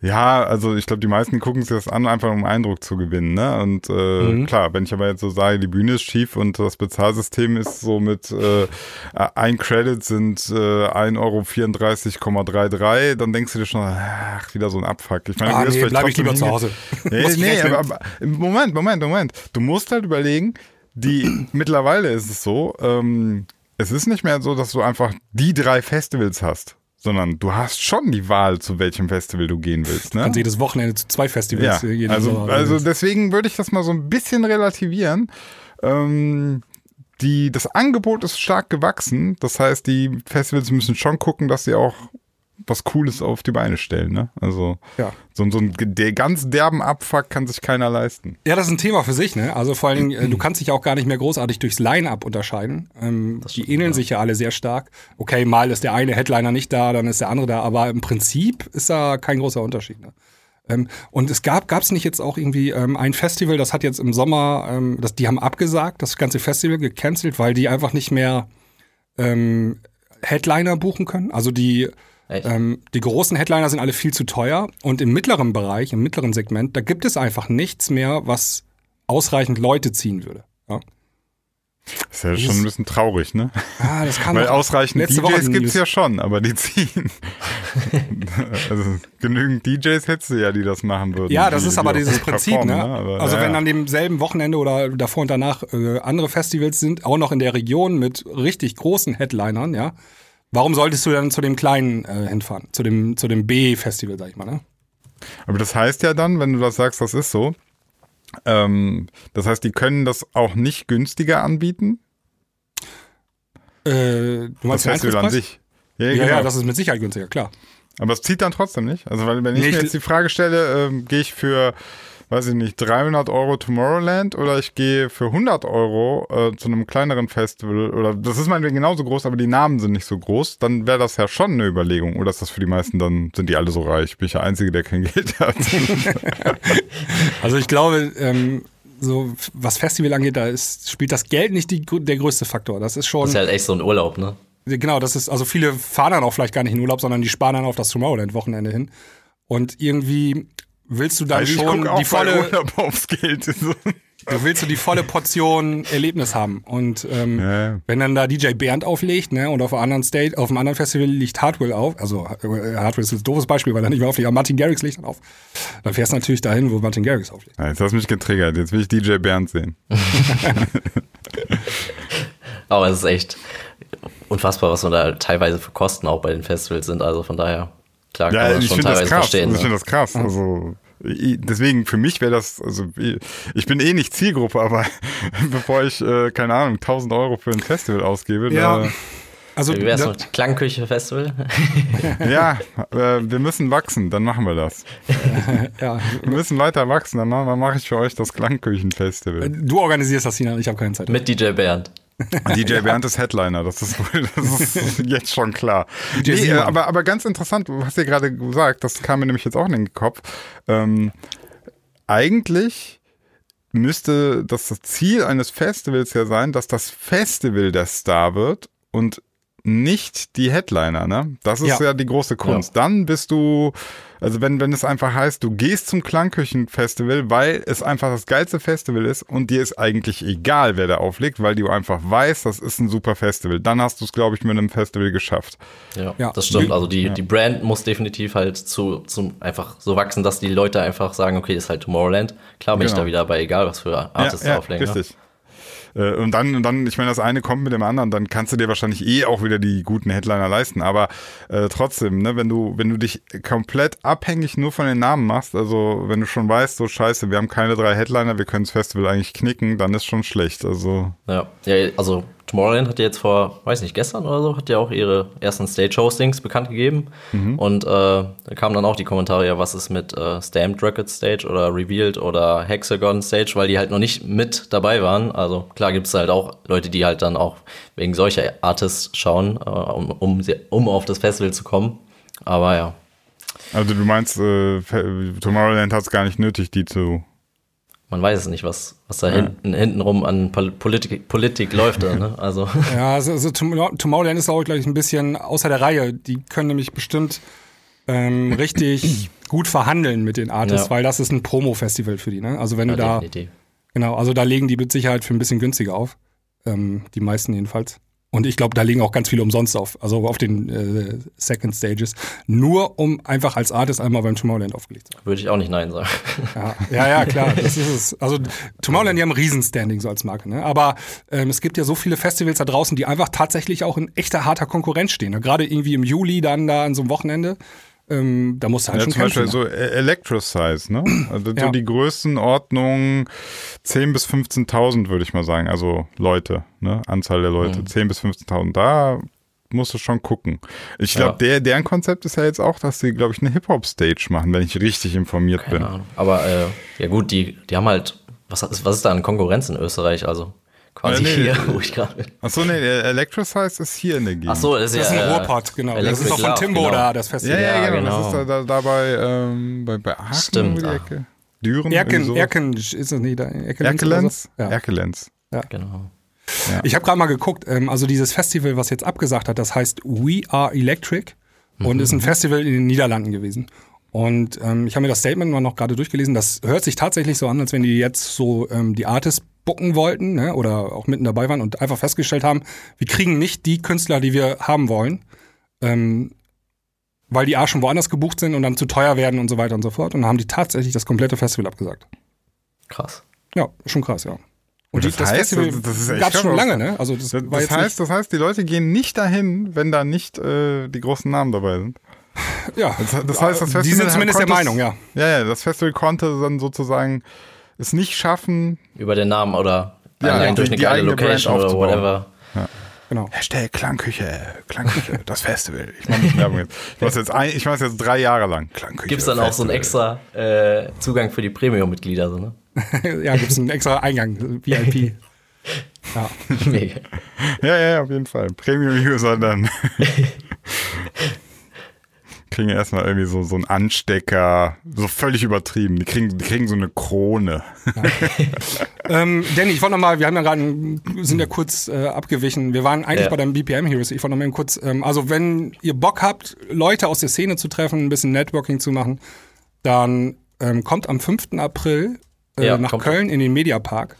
Ja, also ich glaube, die meisten gucken sich das an, einfach um Eindruck zu gewinnen. Ne? Und äh, klar, wenn ich aber jetzt so sage, die Bühne ist schief und das Bezahlsystem ist so mit äh, ein Credit sind äh, 1,34,33 Euro, dann denkst du dir schon, ach, wieder so ein Abfuck. Ich meine, Ah, nee, vielleicht bleib ich lieber zu Hause. Nee, nee aber, aber Moment, Moment, Moment. Du musst halt überlegen, die mittlerweile ist es so, ähm, es ist nicht mehr so, dass du einfach die drei Festivals hast, sondern du hast schon die Wahl, zu welchem Festival du gehen willst. Ne? Kannst jedes Wochenende zu zwei Festivals Ja, jeden also, Sommer. also deswegen würde ich das mal so ein bisschen relativieren. Ähm, die, das Angebot ist stark gewachsen. Das heißt, die Festivals müssen schon gucken, dass sie auch was Cooles auf die Beine stellen. Ne? Also Ja. so, so ein der ganz derben Abfuck kann sich keiner leisten. Ja, das ist ein Thema für sich, ne? Also vor allen Dingen, äh, du kannst dich auch gar nicht mehr großartig durchs Line-Up unterscheiden. Ähm, die ähneln sich ja alle sehr stark. Okay, mal ist der eine Headliner nicht da, dann ist der andere da, aber im Prinzip ist da kein großer Unterschied. Ne? Ähm, und es gab, gab es nicht jetzt auch irgendwie ähm, ein Festival, das hat jetzt im Sommer, ähm, das, die haben abgesagt, das ganze Festival gecancelt, weil die einfach nicht mehr ähm, Headliner buchen können. Also die? Ähm, die großen Headliner sind alle viel zu teuer. Und im mittleren Bereich, im mittleren Segment, da gibt es einfach nichts mehr, was ausreichend Leute ziehen würde. Ja, Ist ja schon ein bisschen traurig, ne? ah, das kann Weil ausreichend DJs in gibt's News. ja schon, aber die ziehen. also genügend DJs hättest du ja, die das machen würden. Ja, das die, ist aber die dieses Prinzip, ne? performen, Aber, also ja, wenn an demselben Wochenende oder davor und danach äh, andere Festivals sind, auch noch in der Region mit richtig großen Headlinern, ja, warum solltest du dann zu dem kleinen äh, hinfahren? Zu dem, zu dem B-Festival, sag ich mal, ne? Aber das heißt ja dann, wenn du das sagst, das ist so, ähm, das heißt, die können das auch nicht günstiger anbieten? Äh, du Das meinst den Festival an sich. Ja, Ja, genau. ja, das ist mit Sicherheit günstiger, klar. Aber es zieht dann trotzdem nicht. Also, weil, wenn ich Nee, mir jetzt die Frage stelle, ähm, gehe ich für, weiß ich nicht, 300 Euro Tomorrowland oder ich gehe für 100 Euro äh, zu einem kleineren Festival oder das ist meinetwegen genauso groß, aber die Namen sind nicht so groß, dann wäre das ja schon eine Überlegung. Oder ist das für die meisten dann, sind die alle so reich? Bin ich der Einzige, der kein Geld hat? Also ich glaube, ähm, so was Festival angeht, da ist, spielt das Geld nicht die, der größte Faktor. Das ist schon, Das ist halt echt so ein Urlaub, ne? genau, das ist, also viele fahren dann auch vielleicht gar nicht in Urlaub, sondern die sparen dann auf das Tomorrowland-Wochenende hin. Und irgendwie willst du dann Also schon die volle, Urlaub aufs Geld. So. du willst du die volle Portion Erlebnis haben. Und ähm, Ja. wenn dann da DJ Bernd auflegt, ne, und auf einem anderen Stage, auf einem anderen Festival liegt Hardwell auf, also äh, Hardwell ist ein doofes Beispiel, weil er nicht mehr auflegt, aber Martin Garrix legt dann auf. Dann fährst du natürlich dahin, wo Martin Garrix auflegt. Ja, jetzt hast du mich getriggert. Jetzt will ich DJ Bernd sehen. Aber es ist echt unfassbar, was man da teilweise für Kosten auch bei den Festivals sind. Also von daher, klar kann Ja, man das ich schon finde das teilweise krass. verstehen. Also ich Ne? finde das krass. Also ich- deswegen für mich wäre das, also ich- bin eh nicht Zielgruppe, aber bevor ich äh, keine Ahnung 1000 Euro für ein Festival ausgebe, Ja. da, Also Wie wär's mit Klangküche-Festival? ja, äh, wir müssen wachsen, dann machen wir das. ja, Wir müssen weiter wachsen, dann mache mach ich für euch das Klangküchenfestival. du organisierst das, Sinan, ich habe keine Zeit. mit DJ Bernd. DJ Bernd ist Headliner, das ist, das ist jetzt schon klar. Nee, äh, aber, aber ganz interessant, hast ja gerade gesagt, das kam mir nämlich jetzt auch in den Kopf. Ähm, eigentlich müsste das, das Ziel eines Festivals ja sein, dass das Festival der Star wird und nicht die Headliner, ne? Das ist ja, Ja. die große Kunst. Dann bist du, also wenn, wenn es einfach heißt, du gehst zum Klangküchenfestival, weil es einfach das geilste Festival ist und dir ist eigentlich egal, wer da auflegt, weil du einfach weißt, das ist ein super Festival. Dann hast du es, glaube ich, mit einem Festival geschafft. Ja, Ja. das stimmt. Also die, die Brand muss definitiv halt zu, zum einfach so wachsen, dass die Leute einfach sagen, okay, ist halt Tomorrowland. Klar bin ich Genau. da wieder bei, egal was für Artists ja, ja, auflegen. ne? Richtig. Äh, Und dann, und dann, ich meine, das eine kommt mit dem anderen, dann kannst du dir wahrscheinlich eh auch wieder die guten Headliner leisten. Aber äh, trotzdem, ne, wenn du, wenn du dich komplett abhängig nur von den Namen machst, also wenn du schon weißt, so scheiße, wir haben keine drei Headliner, wir können das Festival eigentlich knicken, dann ist schon schlecht. Also Ja, ja also Tomorrowland hat ja jetzt vor, weiß nicht, gestern oder so, hat ja auch ihre ersten Stage-Hostings bekannt gegeben. Und äh, da kamen dann auch die Kommentare, ja, was ist mit äh, Stamped Record Stage oder Revealed oder Hexagon Stage, weil die halt noch nicht mit dabei waren. Also klar gibt es halt auch Leute, die halt dann auch wegen solcher Artists schauen, äh, um, um, um auf das Festival zu kommen. Aber ja, Also du meinst, äh, Tomorrowland hat es gar nicht nötig, die zu. Man weiß es nicht, was, was da hinten, hintenrum an Pol Politik, Politik läuft. Da, ne? Also Ja, also, also Tom- Tomorrowland ist auch, glaube ich, ein bisschen außer der Reihe. Die können nämlich bestimmt ähm, richtig gut verhandeln mit den Artists, Ja. weil das ist ein Promo-Festival für die. Ne? Also wenn ja, du da, definitiv. genau, also da legen die mit Sicherheit für ein bisschen günstiger auf. Ähm, die meisten jedenfalls. Und ich glaube, da legen auch ganz viele umsonst auf, also auf den äh, Second Stages, nur um einfach als Artist einmal beim Tomorrowland aufgelegt zu haben. Würde ich auch nicht Nein sagen. Ja, ja, ja, klar, das ist es. Also Tomorrowland, die haben ein Riesenstanding so als Marke, ne? Aber ähm, es gibt ja so viele Festivals da draußen, die einfach tatsächlich auch in echter harter Konkurrenz stehen. Ne? Gerade irgendwie im Juli dann da an so einem Wochenende, ähm, da musst du halt Ja, schon zum Beispiel kämpfen. so Electro-Size, ne? Also so Ja. die Größenordnung 10.000 bis 15.000, würde ich mal sagen. Also Leute, ne? Anzahl der Leute. 10.000 bis 15.000. Da musst du schon gucken. Ich glaube, Ja. der, deren Konzept ist ja jetzt auch, dass sie, glaube ich, eine Hip-Hop-Stage machen, wenn ich richtig informiert bin. Keine Ahnung. Aber äh, ja gut, die, die haben halt, was, ist- was ist da an Konkurrenz in Österreich? Also quasi Ja, nee, hier, nee. wo ich gerade bin. Achso, nee, der Electro-Size ist hier in der Gegend. Ach so, das ist Das ist ja. ein äh, Ruhrpott, genau. Das Electric ist auch von Timbo genau. da, das Ja, Festival. ja, Ja, genau. genau. Das ist da, da, da bei, ähm, bei, bei Aachen Stimmt, um die. Ecke. Düren. Erken. Erken, ist das nicht da? Erkelenz? so? Ja. Erkelenz. Genau. Ich habe gerade mal geguckt, ähm, also dieses Festival, was jetzt abgesagt hat, das heißt We Are Electric und ist ein Festival in den Niederlanden gewesen. Und ähm, ich habe mir das Statement mal noch gerade durchgelesen. Das hört sich tatsächlich so an, als wenn die jetzt so ähm, die Artists bucken wollten ne, oder auch mitten dabei waren und einfach festgestellt haben, wir kriegen nicht die Künstler, die wir haben wollen, ähm, weil die A schon woanders gebucht sind und dann zu teuer werden und so weiter und so fort. Und dann haben die tatsächlich das komplette Festival abgesagt. Krass. Ja, schon krass, ja. Und Das die, das heißt, Festival das ist echt gab's schon krass. lange, ne? Also das, Das, war das jetzt heißt, das heißt, die Leute gehen nicht dahin, wenn da nicht äh, die großen Namen dabei sind. Ja. Das, das heißt, das Festival die sind zumindest der konnte es- Meinung, ja. Ja, ja, das Festival konnte dann sozusagen es nicht schaffen. Über den Namen oder Ja, allein ja, durch die- eine die geile eigene Brand Location oder whatever. Genau. Hashtag Klangküche, Klangküche, das Festival. Ich mache nicht Werbung jetzt. Ich mache jetzt, ein, ich mach's jetzt drei Jahre lang. Klangküche. Gibt es dann auch so einen Festival. extra äh, Zugang für die Premium-Mitglieder? So, ne? ja, gibt's einen extra Eingang, VIP. Ja. Mega. Ja, ja, ja, auf jeden Fall. Premium-User dann. Kriegen erstmal irgendwie so, so einen Anstecker, so völlig übertrieben. Die kriegen, die kriegen so eine Krone. Ähm, Danny, ich wollte noch mal, wir haben ja gerade, sind ja kurz äh, abgewichen. Wir waren eigentlich Ja. bei deinem BPM Heroes. Ich wollte noch mal eben kurz, ähm, also wenn ihr Bock habt, Leute aus der Szene zu treffen, ein bisschen Networking zu machen, dann ähm, kommt am 5. April äh, Ja, nach. Köln in den Mediapark.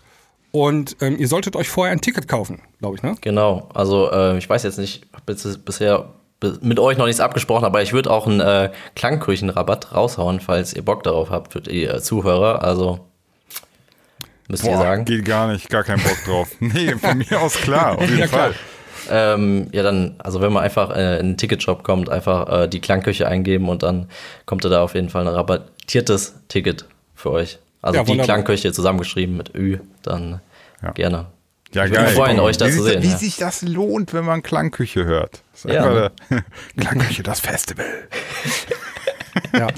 Und ähm, ihr solltet euch vorher ein Ticket kaufen, glaube ich, ne? Genau, also äh, ich weiß jetzt nicht, hab jetzt bisher mit euch noch nichts abgesprochen, aber ich würde auch einen äh, Klangküchenrabatt raushauen, falls ihr Bock darauf habt für die äh, Zuhörer. Also müsst ihr Boah, sagen. geht gar nicht, gar keinen Bock drauf. Nee, von mir aus klar, auf jeden Ja. Fall. Ähm, ja, dann, also wenn man einfach äh, in den Ticketshop kommt, einfach äh, die Klangküche eingeben und dann kommt da auf jeden Fall ein rabattiertes Ticket für euch. Also Ja, die wunderbar. Klangküche zusammengeschrieben mit Ü, dann Ja. gerne. Ja, Ich würde mich freuen, euch da wie zu sich, sehen, Wie ja. sich das lohnt, wenn man Klangküche hört. Das Ja, der- Klangküche, das Festival. Ja.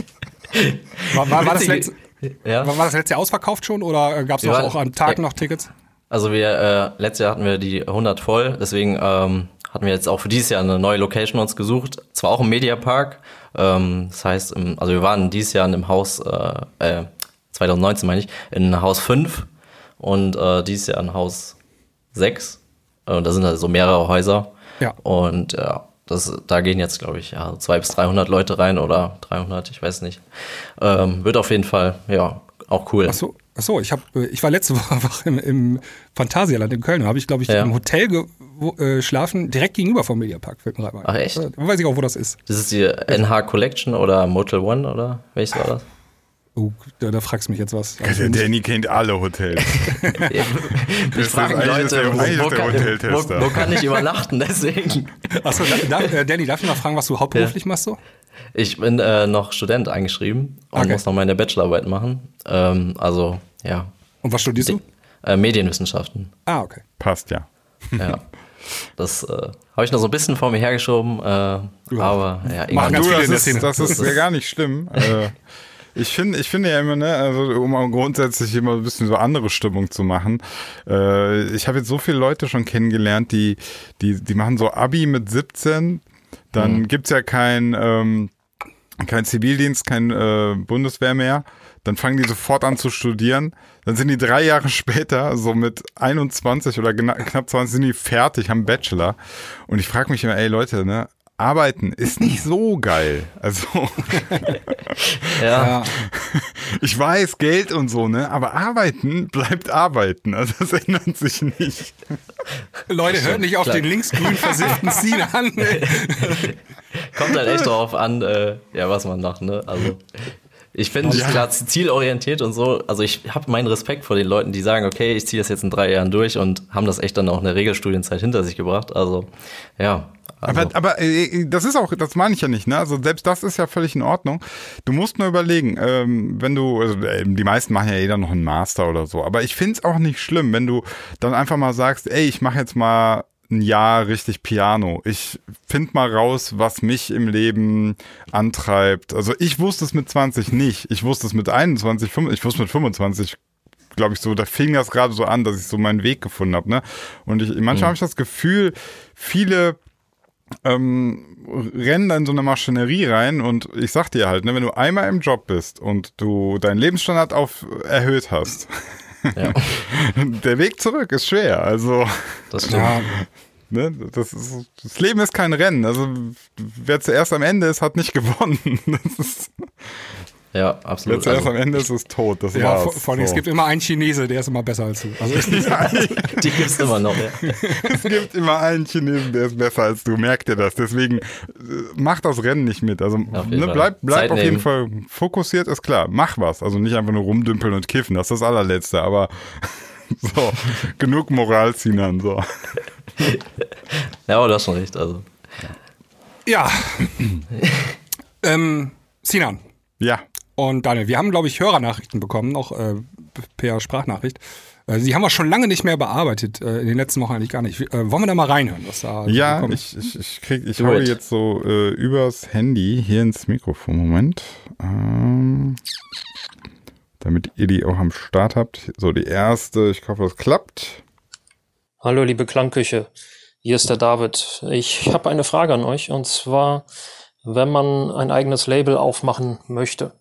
War, war, war, das letzte, Ja. war, das letzte Jahr ausverkauft schon oder gab es Wir auch am Tag ja. noch Tickets? Also wir, äh, letztes Jahr hatten wir die 100 voll, deswegen ähm, hatten wir jetzt auch für dieses Jahr eine neue Location uns gesucht. Zwar auch im Mediapark, ähm, das heißt, im, also wir waren dieses Jahr in dem Haus, äh, äh, 2019 meine ich, in Haus 5 und äh, dieses Jahr in Haus 6. Und da sind halt so mehrere Häuser. Ja. Und ja, das, da gehen jetzt, glaube ich, ja, 200 bis 300 Leute rein oder 300, ich weiß nicht. Ähm, wird auf jeden Fall, ja, auch cool. Ach so, ach so ich, hab, äh, ich war letzte Woche im, im Phantasialand in Köln. Da habe ich, glaube ich, Ja. im Hotel geschlafen, direkt gegenüber vom Mediapark. Fällt mir. Ach, echt? Äh, Weiß ich auch, wo das ist. Das ist die NH Collection oder Motel One oder welches war das? Oh, da, da fragst du mich jetzt was. Der Danny kennt alle Hotels. Ich ist frage die eigentlich ist Leute, wo, kann, Hoteltester. wo, wo kann ich übernachten, deswegen. Achso, da, da, äh, Danny, darf ich mal fragen, was du hauptberuflich machst so? Ich bin äh, noch Student eingeschrieben und Okay. muss noch meine Bachelorarbeit machen. Ähm, also, ja, Und was studierst du? äh, Medienwissenschaften. Ah, okay. Passt ja. Ja. Das äh, habe ich noch so ein bisschen vor mir hergeschoben, äh, aber ja, ganz Du, das ist, das ist ja gar nicht schlimm. ich finde, ich finde ja immer, ne, also um grundsätzlich immer ein bisschen so andere Stimmung zu machen. Äh, ich habe jetzt so viele Leute schon kennengelernt, die, die, die machen so Abi mit 17, dann Mhm. gibt's ja kein, ähm, kein Zivildienst, kein äh, Bundeswehr mehr. Dann fangen die sofort an zu studieren. Dann sind die drei Jahre später, so mit 21 oder knapp 20, sind die fertig, haben Bachelor. Und ich frage mich immer, ey Leute, ne, arbeiten ist nicht so geil. Also Ja, ich weiß, Geld und so, ne, aber arbeiten bleibt arbeiten. Also das ändert sich nicht. Leute, hört nicht auf Klar. den linksgrün versifften Scene an. kommt halt echt darauf an, äh, ja, was man macht, ne? Also. Ich finde Ja. klar zielorientiert und so. Also ich habe meinen Respekt vor den Leuten, die sagen, okay, ich ziehe das jetzt in drei Jahren durch und haben das echt dann auch eine Regelstudienzeit hinter sich gebracht. Also ja. Also, Aber, aber äh, das ist auch, das meine ich ja nicht, ne? Also selbst das ist ja völlig in Ordnung. Du musst nur überlegen, ähm, wenn du, also äh, die meisten machen ja jeder noch einen Master oder so, aber ich find's auch nicht schlimm, wenn du dann einfach mal sagst, ey, ich mache jetzt mal ein Jahr richtig Piano. Ich find mal raus, was mich im Leben antreibt. Also ich wusste es mit 20 nicht. Ich wusste es mit 21, 25, ich wusste mit 25 glaube ich, so, da fing das gerade so an, dass ich so meinen Weg gefunden habe. Ne? Und ich, manchmal habe ich das Gefühl, viele ähm, rennen da in so eine Maschinerie rein und ich sag dir halt, ne, wenn du einmal im Job bist und du deinen Lebensstandard auf erhöht hast, Ja, Der Weg zurück ist schwer. Also, das stimmt. Ja, ne, das, ist, das Leben ist kein Rennen. Also, wer zuerst am Ende ist, hat nicht gewonnen. Das ist, Ja, absolut. zuerst Also, am Ende ist, ist tot. Das ja war's. vor, vor allem, es So. gibt immer einen Chinese, der ist immer besser als du. Also, die gibt's immer noch. Ja. Es gibt immer einen Chinesen, der ist besser als du, merkt ihr das. Deswegen äh, mach das Rennen nicht mit. Also Auf jeden ne, Fall. bleib, bleib Zeit auf jeden. Fall fokussiert, ist klar. Mach was. Also nicht einfach nur rumdümpeln und kiffen, das ist das allerletzte, aber so, genug Moralziehern. So. ja, aber du hast schon recht. Also, ja. ähm, Sinan Ja. Und Daniel, wir haben, glaube ich, Hörernachrichten bekommen, noch äh, per Sprachnachricht. Äh, die haben wir schon lange nicht mehr bearbeitet, äh, in den letzten Wochen eigentlich gar nicht. Äh, wollen wir da mal reinhören, was da Ja, gekommen ich, ich, ich krieg, ich it. jetzt so äh, übers Handy hier ins Mikrofon. Moment. Ähm, damit ihr die auch am Start habt. So, die erste, ich hoffe, das klappt. Hallo, liebe Klangküche. Hier ist der David. Ich habe eine Frage an euch und zwar, wenn man ein eigenes Label aufmachen möchte,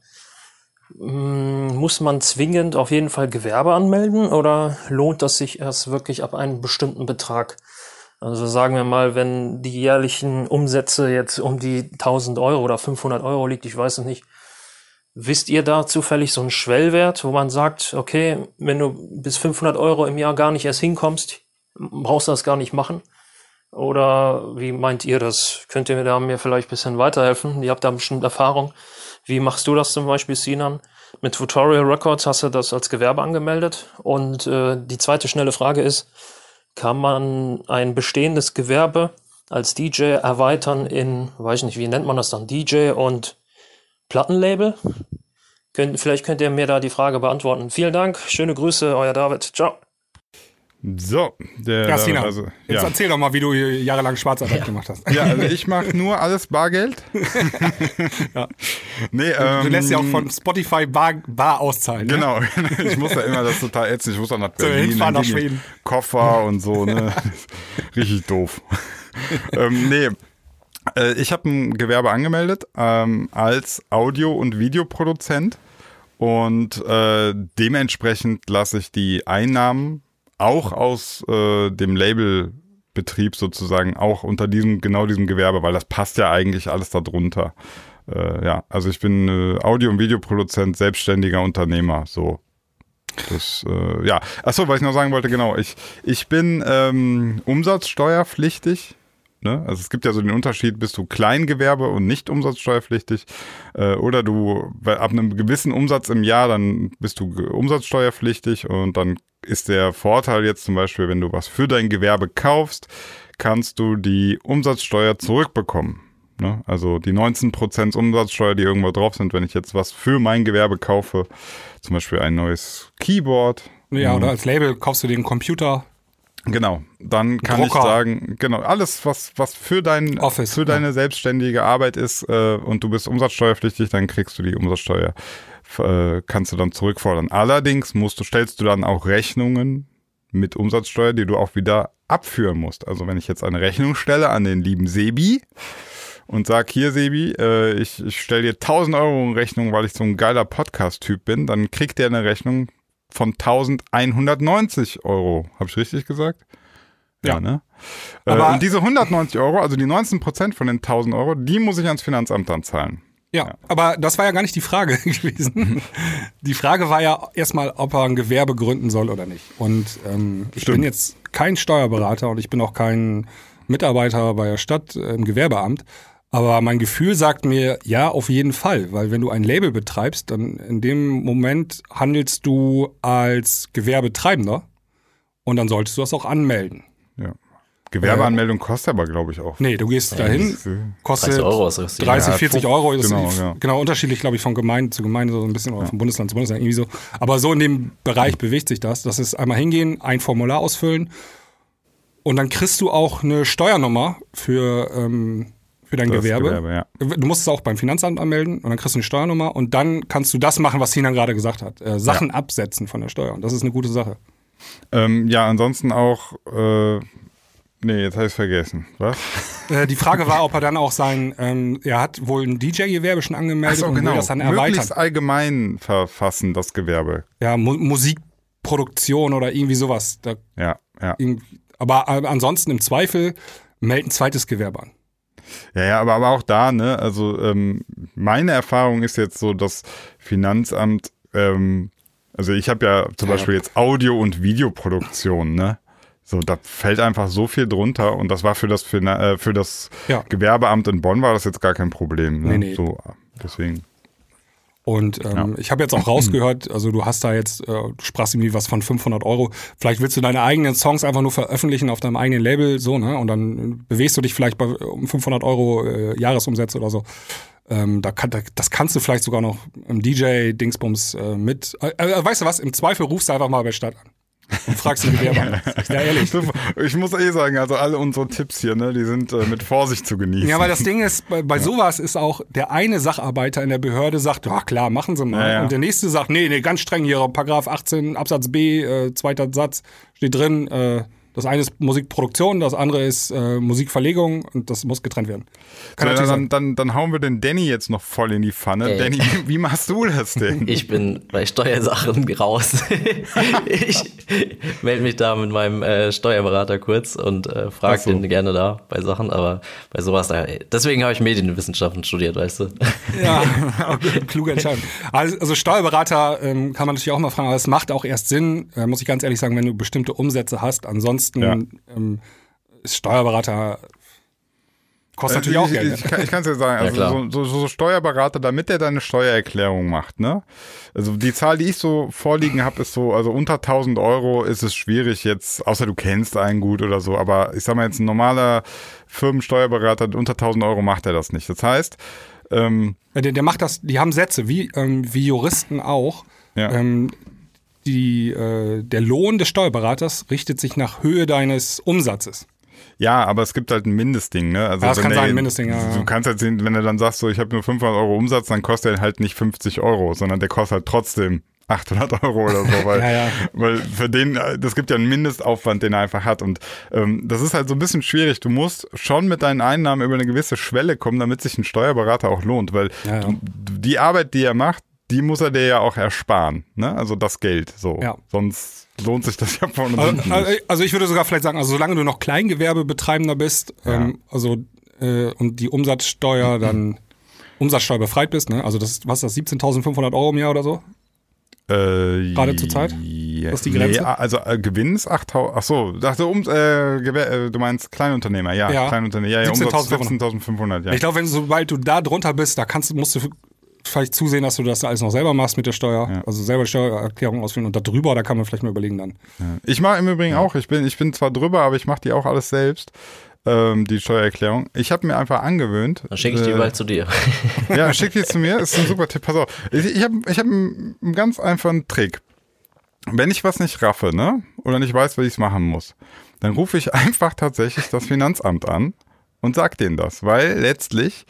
muss man zwingend auf jeden Fall Gewerbe anmelden oder lohnt das sich erst wirklich ab einem bestimmten Betrag? Also sagen wir mal, wenn die jährlichen Umsätze jetzt um die 1000 Euro oder 500 Euro liegt, ich weiß es nicht. Wisst ihr da zufällig so einen Schwellwert, wo man sagt, okay, wenn du bis 500 Euro im Jahr gar nicht erst hinkommst, brauchst du das gar nicht machen? Oder wie meint ihr das? Könnt ihr mir da mir vielleicht ein bisschen weiterhelfen? Ihr habt da bestimmt Erfahrung. Wie machst du das zum Beispiel, Sinan? Mit Tutorial Records hast du das als Gewerbe angemeldet. Und äh, die zweite schnelle Frage ist, kann man ein bestehendes Gewerbe als DJ erweitern in, weiß ich nicht, wie nennt man das dann, DJ und Plattenlabel? Könnt, vielleicht könnt ihr mir da die Frage beantworten. Vielen Dank, schöne Grüße, euer David. Ciao. So, der, Ja, Sinan, also, jetzt ja. erzähl doch mal, wie du jahrelang Schwarzarbeit gemacht hast. Ja, also ich mache nur alles Bargeld. Ja. Nee, ähm, Du lässt ja auch von Spotify bar, bar auszahlen. Ne? Genau, ich muss ja immer, das total ätzend, ich muss auch nach So, Berlin. dann nach Schweden. Koffer und so, ne. Richtig doof. ähm, nee, äh, ich habe ein Gewerbe angemeldet ähm, als Audio- und Videoproduzent und äh, dementsprechend lasse ich die Einnahmen auch aus äh, dem Labelbetrieb sozusagen auch unter diesem genau diesem Gewerbe, weil das passt ja eigentlich alles darunter. Äh, ja, also ich bin äh, Audio- und Videoproduzent, selbstständiger Unternehmer, so. Das, äh, ja, achso, was ich noch sagen wollte, genau, ich, ich bin ähm, umsatzsteuerpflichtig. Ne? Also es gibt ja so den Unterschied, bist du Kleingewerbe und nicht umsatzsteuerpflichtig äh, oder du weil ab einem gewissen Umsatz im Jahr, dann bist du umsatzsteuerpflichtig und dann ist der Vorteil jetzt zum Beispiel, wenn du was für dein Gewerbe kaufst, kannst du die Umsatzsteuer zurückbekommen. Ne? Also die 19% Umsatzsteuer, die irgendwo drauf sind, wenn ich jetzt was für mein Gewerbe kaufe, zum Beispiel ein neues Keyboard. Ja, oder als Label kaufst du den Computer. Genau, dann kann Drucker. ich sagen, genau, alles, was, was für dein Office, für deine selbstständige Arbeit ist äh, und du bist umsatzsteuerpflichtig, dann kriegst du die Umsatzsteuer, äh, kannst du dann zurückfordern. Allerdings musst du, stellst du dann auch Rechnungen mit Umsatzsteuer, die du auch wieder abführen musst. Also wenn ich jetzt eine Rechnung stelle an den lieben Sebi und sag hier Sebi, äh, ich, ich stelle dir 1000 Euro in Rechnung, weil ich so ein geiler Podcast-Typ bin, dann kriegt der eine Rechnung von 1190 Euro. Habe ich richtig gesagt? Ja. ne? Äh, Aber- und diese 190 Euro, also die 19 Prozent von den 1000 Euro, die muss ich ans Finanzamt dann zahlen. Ja, aber das war ja gar nicht die Frage gewesen. die Frage war ja erstmal, ob er ein Gewerbe gründen soll oder nicht. Und ähm, ich Stimmt. bin jetzt kein Steuerberater und ich bin auch kein Mitarbeiter bei der Stadt äh, im Gewerbeamt. Aber mein Gefühl sagt mir, ja, auf jeden Fall. Weil wenn du ein Label betreibst, dann in dem Moment handelst du als Gewerbetreibender und dann solltest du das auch anmelden. Ja. Gewerbeanmeldung kostet aber, glaube ich, auch. Nee, du gehst dahin, äh, kostet 30 Euro ist das. 30, Ja, 40 fünf- Euro. Genau, ist ja. genau unterschiedlich, glaube ich, von Gemeinde zu Gemeinde, so ein bisschen, oder von Bundesland zu Bundesland, irgendwie so. Aber so in dem Bereich bewegt sich das. Das ist einmal hingehen, ein Formular ausfüllen und dann kriegst du auch eine Steuernummer für, ähm, für dein Das Gewerbe. Gewerbe, ja. Du musst es auch beim Finanzamt anmelden und dann kriegst du eine Steuernummer und dann kannst du das machen, was Sinan gerade gesagt hat. Äh, Sachen absetzen von der Steuer. Und das ist eine gute Sache. Ähm, ja, ansonsten auch, äh, nee, jetzt habe ich vergessen. Was? Äh, die Frage war, ob er dann auch sein, ähm, er hat wohl ein DJ-Gewerbe schon angemeldet und will das dann erweitern. Möglichst allgemein verfassen, das Gewerbe. Ja, Mu Musik Musikproduktion oder irgendwie sowas. Da, Ja, ja. irgendwie- aber äh, ansonsten im Zweifel meld ein zweites Gewerbe an. Ja, ja, aber, aber auch da, ne, also ähm, meine Erfahrung ist jetzt so, dass Finanzamt, ähm, also ich habe ja zum Beispiel jetzt Audio- und Videoproduktion, ne? So, da fällt einfach so viel drunter und das war für das, Fina- äh, für das Ja. Gewerbeamt in Bonn war das jetzt gar kein Problem. Ne? Nee, nee. So, deswegen. Und ähm, ich habe jetzt auch rausgehört, also du hast da jetzt, äh, du sprachst irgendwie was von 500 Euro. Vielleicht willst du deine eigenen Songs einfach nur veröffentlichen auf deinem eigenen Label, so, ne? Und dann bewegst du dich vielleicht bei um 500 Euro äh, Jahresumsätze oder so. Ähm, da kann, da, das kannst du vielleicht sogar noch im DJ-Dingsbums äh, mit. Äh, äh, weißt du was? Im Zweifel rufst du einfach mal bei Stadt an und fragst den Gewerbe an. Ja, ehrlich. Ich muss eh sagen, also alle unsere Tipps hier, ne, die sind äh, mit Vorsicht zu genießen. Ja, weil das Ding ist, bei, bei sowas ist auch der eine Sacharbeiter in der Behörde sagt, ja klar, machen Sie mal. Ja, ja. Und der nächste sagt, nee, nee, ganz streng hier, Paragraph 18 Absatz B, äh, zweiter Satz, steht drin, äh, das eine ist Musikproduktion, das andere ist äh, Musikverlegung und das muss getrennt werden. Kann So, natürlich dann, sein. dann, dann hauen wir den Danny jetzt noch voll in die Pfanne. Ey. Danny, wie, machst du das denn? Ich bin bei Steuersachen raus. ich melde mich da mit meinem äh, Steuerberater kurz und äh, frage so. den gerne da bei Sachen, aber bei sowas, da, deswegen habe ich Medienwissenschaften studiert, weißt du. Ja, okay, kluge Entscheidung. Also, also Steuerberater ähm, kann man natürlich auch mal fragen, aber es macht auch erst Sinn, äh, muss ich ganz ehrlich sagen, wenn du bestimmte Umsätze hast. Ansonsten Ja. ähm, ist Steuerberater kostet natürlich auch ich, Geld. Ich, ich, kann- ich kann es ja sagen, also klar. so, so, so Steuerberater, damit er deine Steuererklärung macht, ne? Also die Zahl, die ich so vorliegen habe, ist so, also unter 1000 Euro ist es schwierig jetzt, außer du kennst einen gut oder so, aber ich sag mal jetzt ein normaler Firmensteuerberater, unter 1000 Euro macht er das nicht. Das heißt, ähm, Ja, Der, der macht das, die haben Sätze, wie, ähm, wie Juristen auch. Ja. Ähm, die, äh, der Lohn des Steuerberaters richtet sich nach Höhe deines Umsatzes. Ja, aber es gibt halt ein Mindestding, ne? Also Ja, das kann der- sein, ein Mindestding, ja. Du kannst halt sehen, wenn du dann sagst, so, ich habe nur 500 Euro Umsatz, dann kostet er halt nicht 50 Euro, sondern der kostet halt trotzdem 800 Euro oder so, weil, Ja, ja. weil für den, das gibt ja einen Mindestaufwand, den er einfach hat und ähm, das ist halt so ein bisschen schwierig. Du musst schon mit deinen Einnahmen über eine gewisse Schwelle kommen, damit sich ein Steuerberater auch lohnt, weil ja. Du, die Arbeit, die er macht, die muss er dir ja auch ersparen, ne? Also das Geld, so. Ja. Sonst lohnt sich das ja und Also, hinten also, also ich würde sogar vielleicht sagen, also solange du noch Kleingewerbebetreibender bist, ähm, also äh, und die Umsatzsteuer dann umsatzsteuerbefreit bist, ne? Also das ist, was ist das, 17.500 Euro im Jahr oder so? Äh, Gerade zur Zeit? Ja, Was ist die Grenze? Nee, also äh, Gewinn ist 8000. Ach so, dachte um, äh, du meinst Kleinunternehmer, ja, Ja. Kleinunternehmer, ja, ja, Umsatz 17.500. 17.500, ja. Ich glaube, wenn sobald du da drunter bist, da kannst du, musst du vielleicht zusehen, dass du das alles noch selber machst mit der Steuer, Ja. also selber Steuererklärung ausfüllen und da drüber, da kann man vielleicht mal überlegen dann. Ich mache im Übrigen auch, ich bin, ich bin zwar drüber, aber ich mache die auch alles selbst, ähm, die Steuererklärung. Ich habe mir einfach angewöhnt. Dann schicke ich die äh, bald zu dir. Ja, schick die zu mir, ist ein super Tipp. Pass auf, ich, ich habe ich hab einen, einen ganz einfachen Trick. Wenn ich was nicht raffe, ne, oder nicht weiß, wie ich es machen muss, dann rufe ich einfach tatsächlich das Finanzamt an und sag denen das, weil letztlich,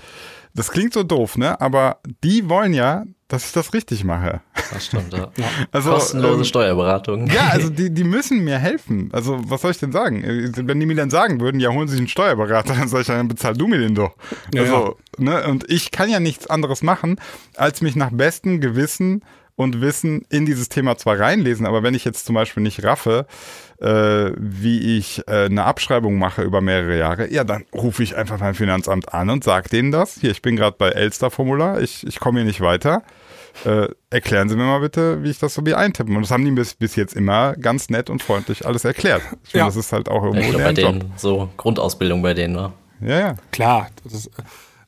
das klingt so doof, ne, aber die wollen ja, dass ich das richtig mache. Das stimmt, ja. Also, Kostenlose ähm, Steuerberatung. ja, also die, die müssen mir helfen. Also, was soll ich denn sagen? Wenn die mir dann sagen würden, ja, holen Sie sich einen Steuerberater, dann sag ich, ja, dann bezahl du mir den doch. Ja, also, Ne? Und ich kann ja nichts anderes machen, als mich nach bestem Gewissen und Wissen in dieses Thema zwar reinlesen, aber wenn ich jetzt zum Beispiel nicht raffe, äh, wie ich äh, eine Abschreibung mache über mehrere Jahre, ja, dann rufe ich einfach beim Finanzamt an und sage denen das. Hier, ich bin gerade bei Elster-Formular, ich, ich komme hier nicht weiter. Äh, erklären Sie mir mal bitte, wie ich das so wie eintippen. Und das haben die bis, bis jetzt immer ganz nett und freundlich alles erklärt. Ich finde, Ja. das ist halt auch Ich irgendwo glaube, bei deren Job. denen, so Grundausbildung bei denen, ne? Ja, ja. Klar. Das ist,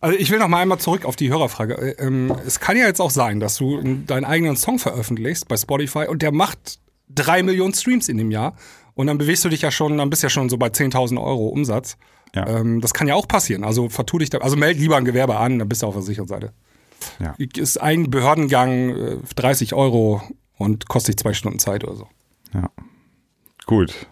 also ich will noch mal einmal zurück auf die Hörerfrage. Äh, Ähm, es kann ja jetzt auch sein, dass du deinen eigenen Song veröffentlichst bei Spotify und der macht drei Millionen Streams in dem Jahr und dann bewegst du dich ja schon, dann bist du ja schon so bei 10.000 Euro Umsatz. Ja. Ähm, das kann ja auch passieren. Also vertu dich da, also meld lieber ein Gewerbe an, dann bist du auf der sicheren Seite. Ja. Ist ein Behördengang äh, 30 Euro und kostet dich zwei Stunden Zeit oder so. Gut.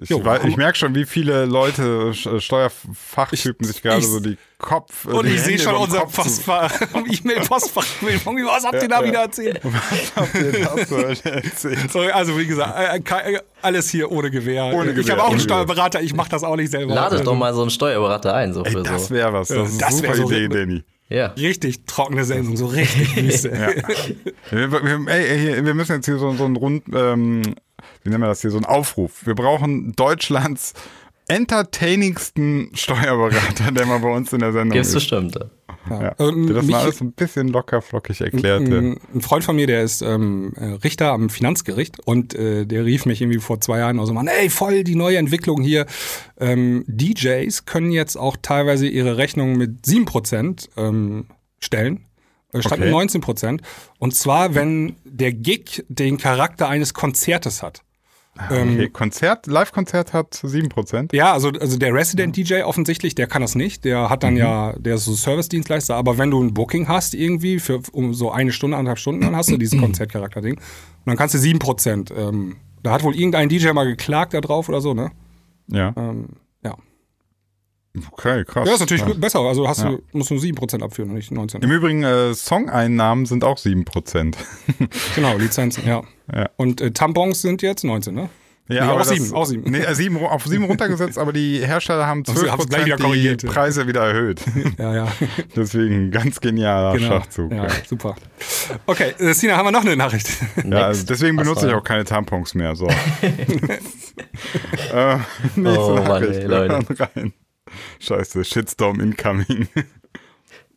Ich, Jo, haben- ich merke schon, wie viele Leute, Sch- Steuerfachtypen sich gerade ich- so die Kopf. äh, Und die ich sehe schon unser Kopf Postfach, E-Mail-Postfach. Was habt ihr da wieder erzählt? Was habt ihr da erzählt? Sorry, also wie gesagt, äh, alles hier ohne Gewehr. Ohne ich Gewehr, habe auch einen. Steuerberater, ich mache das auch nicht selber. Ladet Also, doch mal so einen Steuerberater ein, so Ey, für das wäre was. Das ist Das eine wär super so- Idee, Danny. Ja. Richtig trockene Sendung, so richtig Wüste. Wir, wir, ey, ey, wir müssen jetzt hier so, so einen Rund, ähm, wie nennen wir das hier, so einen Aufruf. Wir brauchen Deutschlands entertainingsten Steuerberater, der mal bei uns in der Sendung Gibt's ist. bestimmt. Ja. Ähm, Der das mich- mal alles ein bisschen locker flockig erklärte. Ein, ein Freund von mir, der ist ähm, äh, Richter am Finanzgericht und äh, der rief mich irgendwie vor zwei Jahren aus und meinte, ey, voll die neue Entwicklung hier. Ähm, DJs können jetzt auch teilweise ihre Rechnung mit 7% ähm, stellen. Statt Okay. mit 19 Prozent. Und zwar, wenn der Gig den Charakter eines Konzertes hat. Okay, Konzert, Live-Konzert hat 7%. Ja, also, also der Resident DJ offensichtlich, der kann das nicht. Der hat dann ja, der ist so Service-Dienstleister. Aber wenn du ein Booking hast irgendwie für um so eine Stunde, anderthalb Stunden, dann hast du dieses Konzertcharakter-Ding. Und dann kannst du 7%. Ähm, da hat wohl irgendein DJ mal geklagt da drauf oder so, ne? Ja, Ähm, ja. Okay, krass. Ja, ist natürlich gut, besser. Also hast Ja. du, musst du 7% abführen und nicht 19. Im Übrigen, äh, Song-Einnahmen sind auch 7%. Genau, Lizenzen, ja. Ja. Und äh, Tampons sind jetzt 19, ne? Ja, Nee, aber auch das- sieben, auch sieben. Nee, äh, sieben, auf sieben runtergesetzt, aber die Hersteller haben 12% gleich wieder die korrigiert. Preise wieder erhöht. Ja, ja. Deswegen ganz genialer genau. Schachzug. Ja, super. Okay, äh, Sina, haben wir noch eine Nachricht? Ja, also deswegen benutze ich auch keine Tampons mehr. So. äh, nächste Oh Mann, Nachricht. ey, Wir Leute. rein. Scheiße, Shitstorm incoming.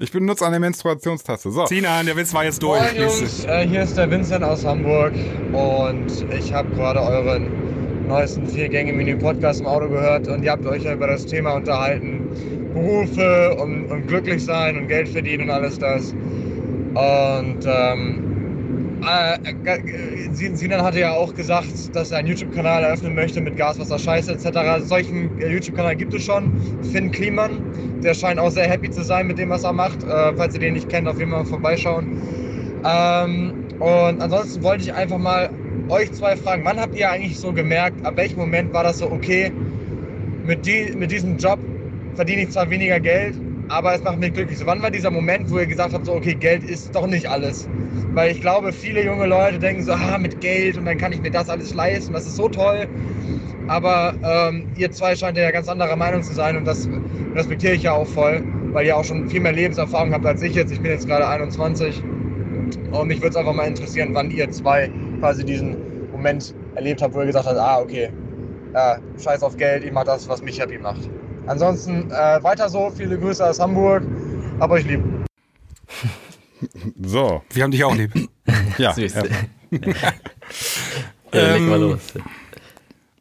Ich benutze eine Menstruationstaste. So. Sina, der Witz war jetzt durch. Moin Jungs, äh, hier ist der Vincent aus Hamburg und ich habe gerade euren neuesten Vier-Gänge-Menü-Podcast im Auto gehört und ihr habt euch ja über das Thema unterhalten, Berufe und, und glücklich sein und Geld verdienen und alles das. Und ähm, äh, Sin- Sinan hatte ja auch gesagt, dass er einen YouTube-Kanal eröffnen möchte mit Gas, Wasser, Scheiße etc. Solchen äh, YouTube-Kanal gibt es schon. Finn Kliman, der scheint auch sehr happy zu sein mit dem, was er macht. Äh, falls ihr den nicht kennt, auf jeden Fall vorbeischauen. Ähm, und ansonsten wollte ich einfach mal euch zwei fragen. Wann habt ihr eigentlich so gemerkt, ab welchem Moment war das so, okay, mit, die, mit diesem Job verdiene ich zwar weniger Geld, aber es macht mich glücklich. So, wann war dieser Moment, wo ihr gesagt habt, so, okay, Geld ist doch nicht alles? Weil ich glaube, viele junge Leute denken so, ah, mit Geld und dann kann ich mir das alles leisten, das ist so toll. Aber ähm, ihr zwei scheint ja ganz anderer Meinung zu sein und das respektiere ich ja auch voll, weil ihr auch schon viel mehr Lebenserfahrung habt als ich jetzt. Ich bin jetzt gerade 21 und mich würde es einfach mal interessieren, wann ihr zwei quasi diesen Moment erlebt habt, wo ihr gesagt habt, ah, okay, äh, scheiß auf Geld, ich mach das, was mich happy macht. Ansonsten äh, weiter so, viele Grüße aus Hamburg, hab euch lieb. So. Wir haben dich auch lieb. Ja. Süß. ja. Ja, leg mal Ähm, los.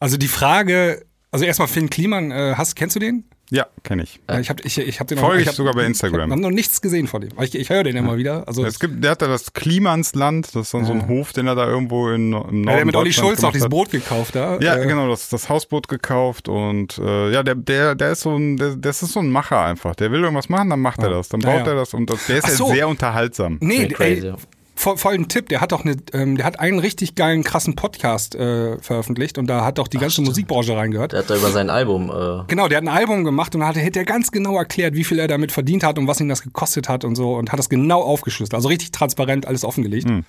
Also die Frage, also erstmal Finn Kliman, äh, hast, kennst du den? Ja, kenne ich. Ja. Ich habe ich, ich hab den Folge noch, ich hab, sogar bei Ich Instagram. habe noch nichts gesehen von dem. Ich, ich höre den immer wieder. Also Es gibt, der hat da das Klimansland, das ist dann so ein Hof, den er da irgendwo in, im Norden ja, der mit Olli Schulz auch dieses. Boot gekauft da. Ja, äh, genau, das, das Hausboot gekauft und äh, ja, der, der, der ist so ein, der, das ist so ein Macher einfach. Der will irgendwas machen, dann macht er das. Dann Ja, baut ja. er das und das, der ist Ach ja so. sehr unterhaltsam. Nee, ey, ja. Voll, voll ein Tipp. Der hat doch eine, ähm, der hat einen richtig geilen, krassen Podcast äh, veröffentlicht und da hat auch die ganze Musikbranche reingehört. Der hat da über sein Album, äh, Genau, der hat ein Album gemacht und da hat, hätte er ganz genau erklärt, wie viel er damit verdient hat und was ihn das gekostet hat und so und hat das genau aufgeschlüsselt. Also richtig transparent, alles offengelegt. Hm.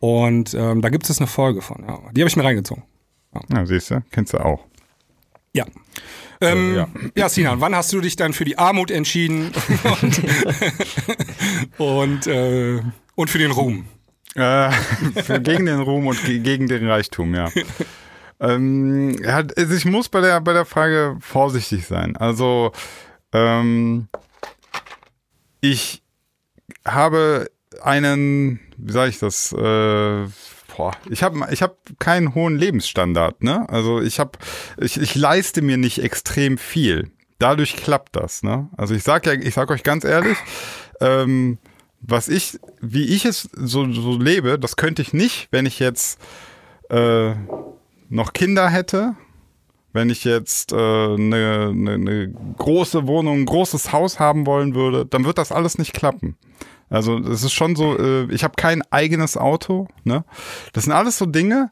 Und ähm, da gibt es eine Folge von. Ja. Die habe ich mir reingezogen. Ja, siehst du, kennst du auch. Ja. Ähm, ja. ja. Sinan, wann hast du dich dann für die Armut entschieden und, und, äh, und für den Ruhm? Äh, gegen den Ruhm und ge gegen den Reichtum, ja. ähm, also ich muss bei der, bei der Frage vorsichtig sein. Also, ähm, ich habe einen, wie sage ich das, äh, boah, ich habe ich hab keinen hohen Lebensstandard, ne? Also ich habe, ich, ich leiste mir nicht extrem viel. Dadurch klappt das, ne? Also ich sag ja, ich sag euch ganz ehrlich, ähm, was ich, wie ich es so, so lebe, das könnte ich nicht, wenn ich jetzt äh, noch Kinder hätte, wenn ich jetzt äh, eine, eine, eine große Wohnung, ein großes Haus haben wollen würde, dann wird das alles nicht klappen. Also es ist schon so, äh, ich habe kein eigenes Auto. Ne? Das sind alles so Dinge.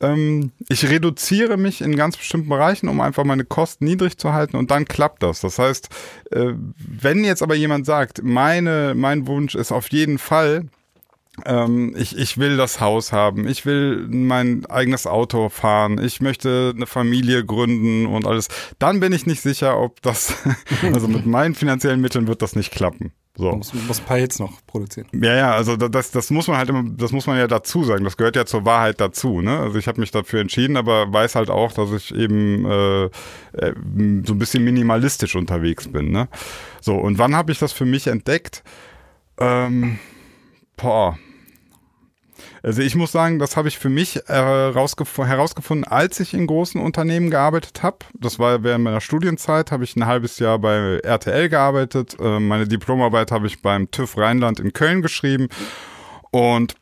Ähm, ich reduziere mich in ganz bestimmten Bereichen, um einfach meine Kosten niedrig zu halten und dann klappt das. Das heißt, äh, wenn jetzt aber jemand sagt, meine, mein Wunsch ist auf jeden Fall, ähm, ich, ich will das Haus haben, ich will mein eigenes Auto fahren, ich möchte eine Familie gründen und alles, dann bin ich nicht sicher, ob das, also mit meinen finanziellen Mitteln wird das nicht klappen. So. Muss, muss ein paar Hits noch produzieren. Ja, ja, also da- das, das muss man halt immer, das muss man ja dazu sagen. Das gehört ja zur Wahrheit dazu. Ne? Also ich habe mich dafür entschieden, aber weiß halt auch, dass ich eben äh, äh, so ein bisschen minimalistisch unterwegs bin. Ne? So, und wann habe ich das für mich entdeckt? Ähm, boah. Also ich muss sagen, das habe ich für mich äh, rausgef- herausgefunden, als ich in großen Unternehmen gearbeitet habe. Das war während meiner Studienzeit, habe ich ein halbes Jahr bei RTL gearbeitet. Äh, meine Diplomarbeit habe ich beim TÜV Rheinland in Köln geschrieben. Und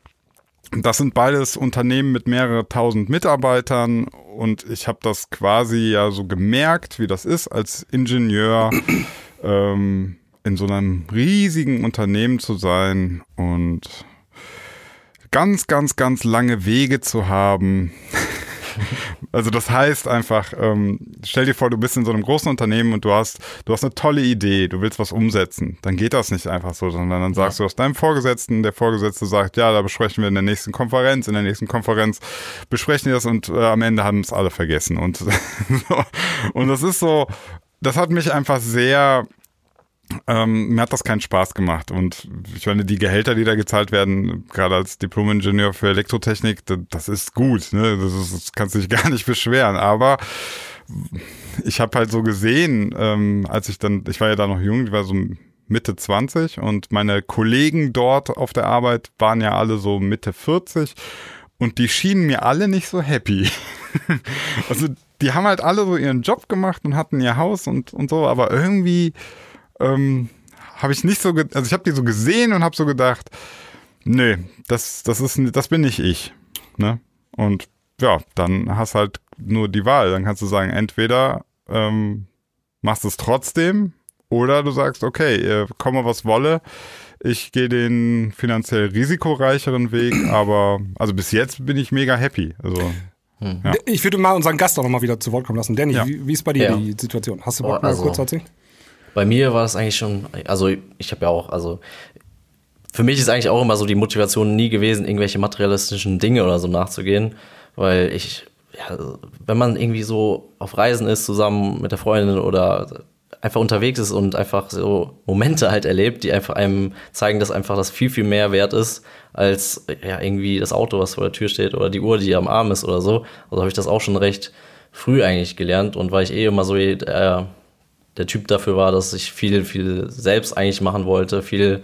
das sind beides Unternehmen mit mehrere tausend Mitarbeitern und ich habe das quasi ja so gemerkt, wie das ist als Ingenieur ähm, in so einem riesigen Unternehmen zu sein und ganz, ganz, ganz lange Wege zu haben. Also das heißt einfach, ähm, stell dir vor, du bist in so einem großen Unternehmen und du hast, du hast eine tolle Idee, du willst was umsetzen. Dann geht das nicht einfach so, sondern dann sagst du aus deinem Vorgesetzten, der Vorgesetzte sagt, ja, da besprechen wir in der nächsten Konferenz, in der nächsten Konferenz besprechen wir das und äh, am Ende haben es alle vergessen. Und, und das ist so, das hat mich einfach sehr ähm, mir hat das keinen Spaß gemacht. Und ich meine, die Gehälter, die da gezahlt werden, gerade als Diplom-Ingenieur für Elektrotechnik, da- das ist gut. Ne? Das, ist, das kannst du dich gar nicht beschweren. Aber ich habe halt so gesehen, ähm, als ich dann, ich war ja da noch jung, ich war so Mitte 20 und meine Kollegen dort auf der Arbeit waren ja alle so Mitte 40 und die schienen mir alle nicht so happy. also die haben halt alle so ihren Job gemacht und hatten ihr Haus und, und so, aber irgendwie ähm, habe ich nicht so, ge- also ich habe die so gesehen und habe so gedacht, nee, das, das ist, das bin nicht ich, ne? Und ja, dann hast halt nur die Wahl. Dann kannst du sagen, entweder ähm, machst du es trotzdem oder du sagst, okay, äh, komme was wolle, ich gehe den finanziell risikoreicheren Weg, aber also bis jetzt bin ich mega happy. Also Ja. Ich würde mal unseren Gast auch noch mal wieder zu Wort kommen lassen. Danny, Ja. wie, wie ist bei dir Ja. die Situation? Hast du Bock Oh, mal also- kurz zu erzählen? Bei mir war das eigentlich schon, also ich habe ja auch, also für mich ist eigentlich auch immer so die Motivation nie gewesen, irgendwelche materialistischen Dinge oder so nachzugehen, weil ich, ja, wenn man irgendwie so auf Reisen ist zusammen mit der Freundin oder einfach unterwegs ist und einfach so Momente halt erlebt, die einfach einem zeigen, dass einfach das viel, viel mehr wert ist, als ja irgendwie das Auto, was vor der Tür steht oder die Uhr, die am Arm ist oder so. Also habe ich das auch schon recht früh eigentlich gelernt und weil ich eh immer so äh, der Typ dafür war, dass ich viel, viel selbst eigentlich machen wollte, viel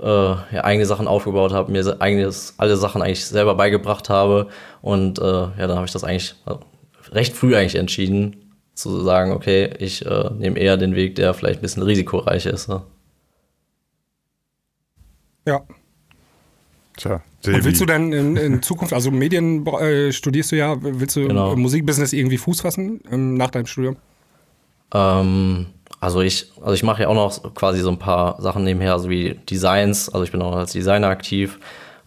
äh, ja, eigene Sachen aufgebaut habe, mir eigenes, alle Sachen eigentlich selber beigebracht habe. Und äh, ja, dann habe ich das eigentlich äh, recht früh eigentlich entschieden, zu sagen, okay, ich äh, nehme eher den Weg, der vielleicht ein bisschen risikoreich ist. Ne? Ja. tja, Und willst du denn in, in Zukunft, also Medien äh, studierst du ja, willst du Genau. im Musikbusiness irgendwie Fuß fassen ähm, nach deinem Studium? Ähm, also ich, also ich mache ja auch noch quasi so ein paar Sachen nebenher, so wie Designs. Also ich bin auch als Designer aktiv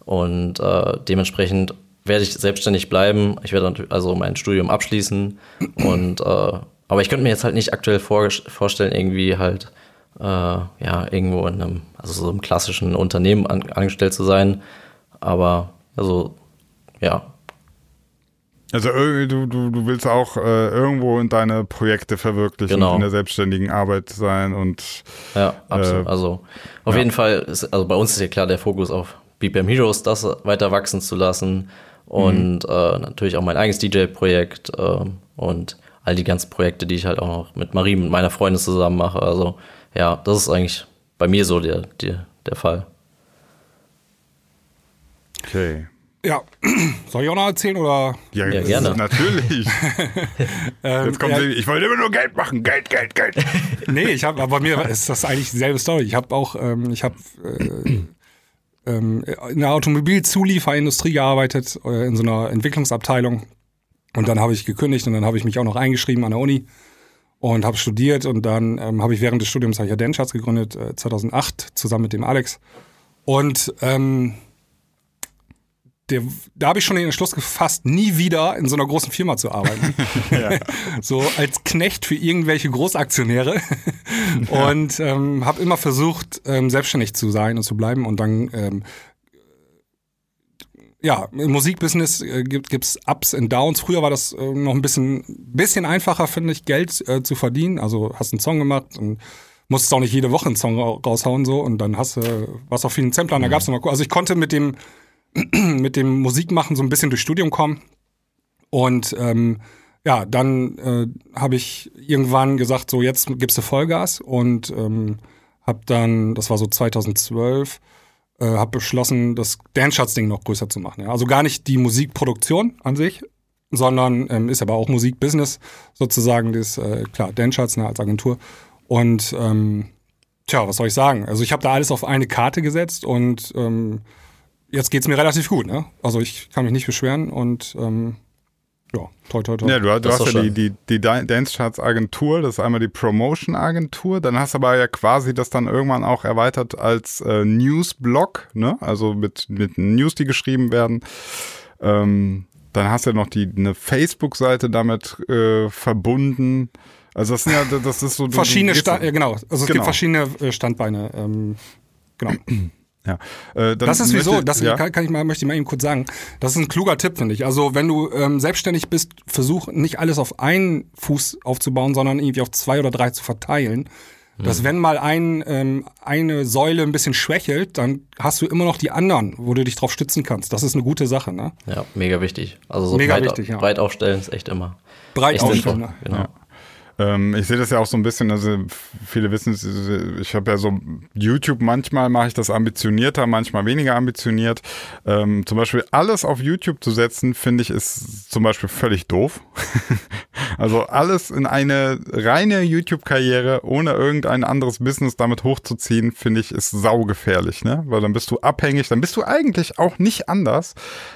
und äh, dementsprechend werde ich selbstständig bleiben. Ich werde also mein Studium abschließen und äh, aber ich könnte mir jetzt halt nicht aktuell vor, vorstellen, irgendwie halt äh, ja irgendwo in einem, also so einem klassischen Unternehmen an, angestellt zu sein. Aber also ja, Also du, du, du willst auch äh, irgendwo in deine Projekte verwirklichen, Genau. in der selbstständigen Arbeit sein und Ja, absolut. Äh, also auf ja. jeden Fall ist, also bei uns ist ja klar der Fokus auf BPM Heroes, das weiter wachsen zu lassen und äh, natürlich auch mein eigenes DJ-Projekt ähm, und all die ganzen Projekte, die ich halt auch noch mit Marie, mit meiner Freundin zusammen mache. Also ja, das ist eigentlich bei mir so der, der, der Fall. okay. Ja. Soll ich auch noch erzählen oder? Ja, Ja, gerne. Natürlich. Ähm, Jetzt kommt ja, sie, ich wollte immer nur Geld machen, Geld, Geld, Geld. Nee, ich habe, aber bei mir ist das eigentlich dieselbe Story. Ich habe auch, ähm, ich habe äh, ähm, in der Automobilzulieferindustrie gearbeitet, äh, in so einer Entwicklungsabteilung. Und dann habe ich gekündigt und dann habe ich mich auch noch eingeschrieben an der Uni und habe studiert und dann ähm, habe ich während des Studiums hab ich ja Denschatz gegründet, äh, 2008, zusammen mit dem Alex. Und ähm, der, da habe ich schon den Entschluss gefasst, nie wieder in so einer großen Firma zu arbeiten. so als Knecht für irgendwelche Großaktionäre. und ähm, habe immer versucht, ähm, selbstständig zu sein und zu bleiben. Und dann, ähm, ja, im Musikbusiness äh, gibt gibt's Ups und Downs. Früher war das äh, noch ein bisschen, bisschen einfacher, finde ich, Geld äh, zu verdienen. Also hast einen Song gemacht und musstest auch nicht jede Woche einen Song ra- raushauen so und dann hast du, was auf vielen Samplern, da gab's noch mal, also ich konnte mit dem, mit dem Musikmachen so ein bisschen durchs Studium kommen und ähm, ja, dann äh, habe ich irgendwann gesagt, so jetzt gibst du Vollgas und ähm, habe dann, das war so 2012, äh, habe beschlossen, das Dance-Charts-Ding noch größer zu machen. Ja? Also gar nicht die Musikproduktion an sich, sondern ähm, ist aber auch Musikbusiness sozusagen, das äh, klar, Dance-Charts ne, als Agentur. Und ähm, tja, was soll ich sagen? Also ich habe da alles auf eine Karte gesetzt und ähm, jetzt geht's mir relativ gut. Ne? Also ich kann mich nicht beschweren und ähm, ja, toi toi toi. Ja, du, du hast ja die, schön. die, die Dan- Dance Charts Agentur, das ist einmal die Promotion Agentur, dann hast du aber ja quasi das dann irgendwann auch erweitert als äh, Newsblog, ne? Also mit, mit News, die geschrieben werden. Ähm, dann hast du ja noch die eine Facebook-Seite damit äh, verbunden. Also das sind ja, das ist so verschiedene Sta ja, genau. Also es Genau. gibt verschiedene äh, Standbeine. Ähm, genau. Ja. Äh, Das ist wieso, das ja. kann, kann ich mal, möchte ich mal eben kurz sagen. Das ist ein kluger Tipp, finde ich. Also wenn du ähm, selbstständig bist, versuch nicht alles auf einen Fuß aufzubauen, sondern irgendwie auf zwei oder drei zu verteilen. Dass wenn mal ein, ähm, eine Säule ein bisschen schwächelt, dann hast du immer noch die anderen, wo du dich drauf stützen kannst. Das ist eine gute Sache, ne? Ja, mega wichtig. Also so Mega breit, wichtig, ja. breit aufstellen ist echt immer Breit echt aufstellen, ne? Genau. Ja. Ähm, ich sehe das ja auch so ein bisschen, also viele wissen es, ich habe ja so YouTube, manchmal mache ich das ambitionierter, manchmal weniger ambitioniert. Ähm, zum Beispiel alles auf YouTube zu setzen, finde ich, ist zum Beispiel völlig doof. also alles in eine reine YouTube-Karriere, ohne irgendein anderes Business damit hochzuziehen, finde ich, ist saugefährlich, ne? Weil dann bist du abhängig, dann bist du eigentlich auch nicht anders,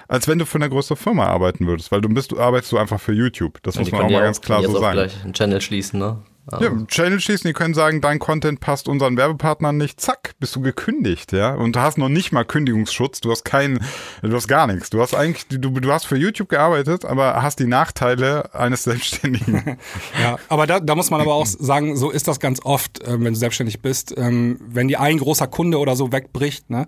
als wenn du für eine größere Firma arbeiten würdest, weil du bist, du arbeitest du einfach für YouTube. Das Ja, muss man auch mal ganz klar so sagen. gleich einen Channel schließen, ne? Ja, Channel schließen, die können sagen, dein Content passt unseren Werbepartnern nicht. Zack, bist du gekündigt, ja. Und du hast noch nicht mal Kündigungsschutz, du hast keinen, du hast gar nichts. Du hast eigentlich, du, du hast für YouTube gearbeitet, aber hast die Nachteile eines Selbstständigen. Ja, aber da, da muss man aber auch sagen, so ist das ganz oft, ähm, wenn du selbstständig bist. Ähm, wenn dir ein großer Kunde oder so wegbricht, ne?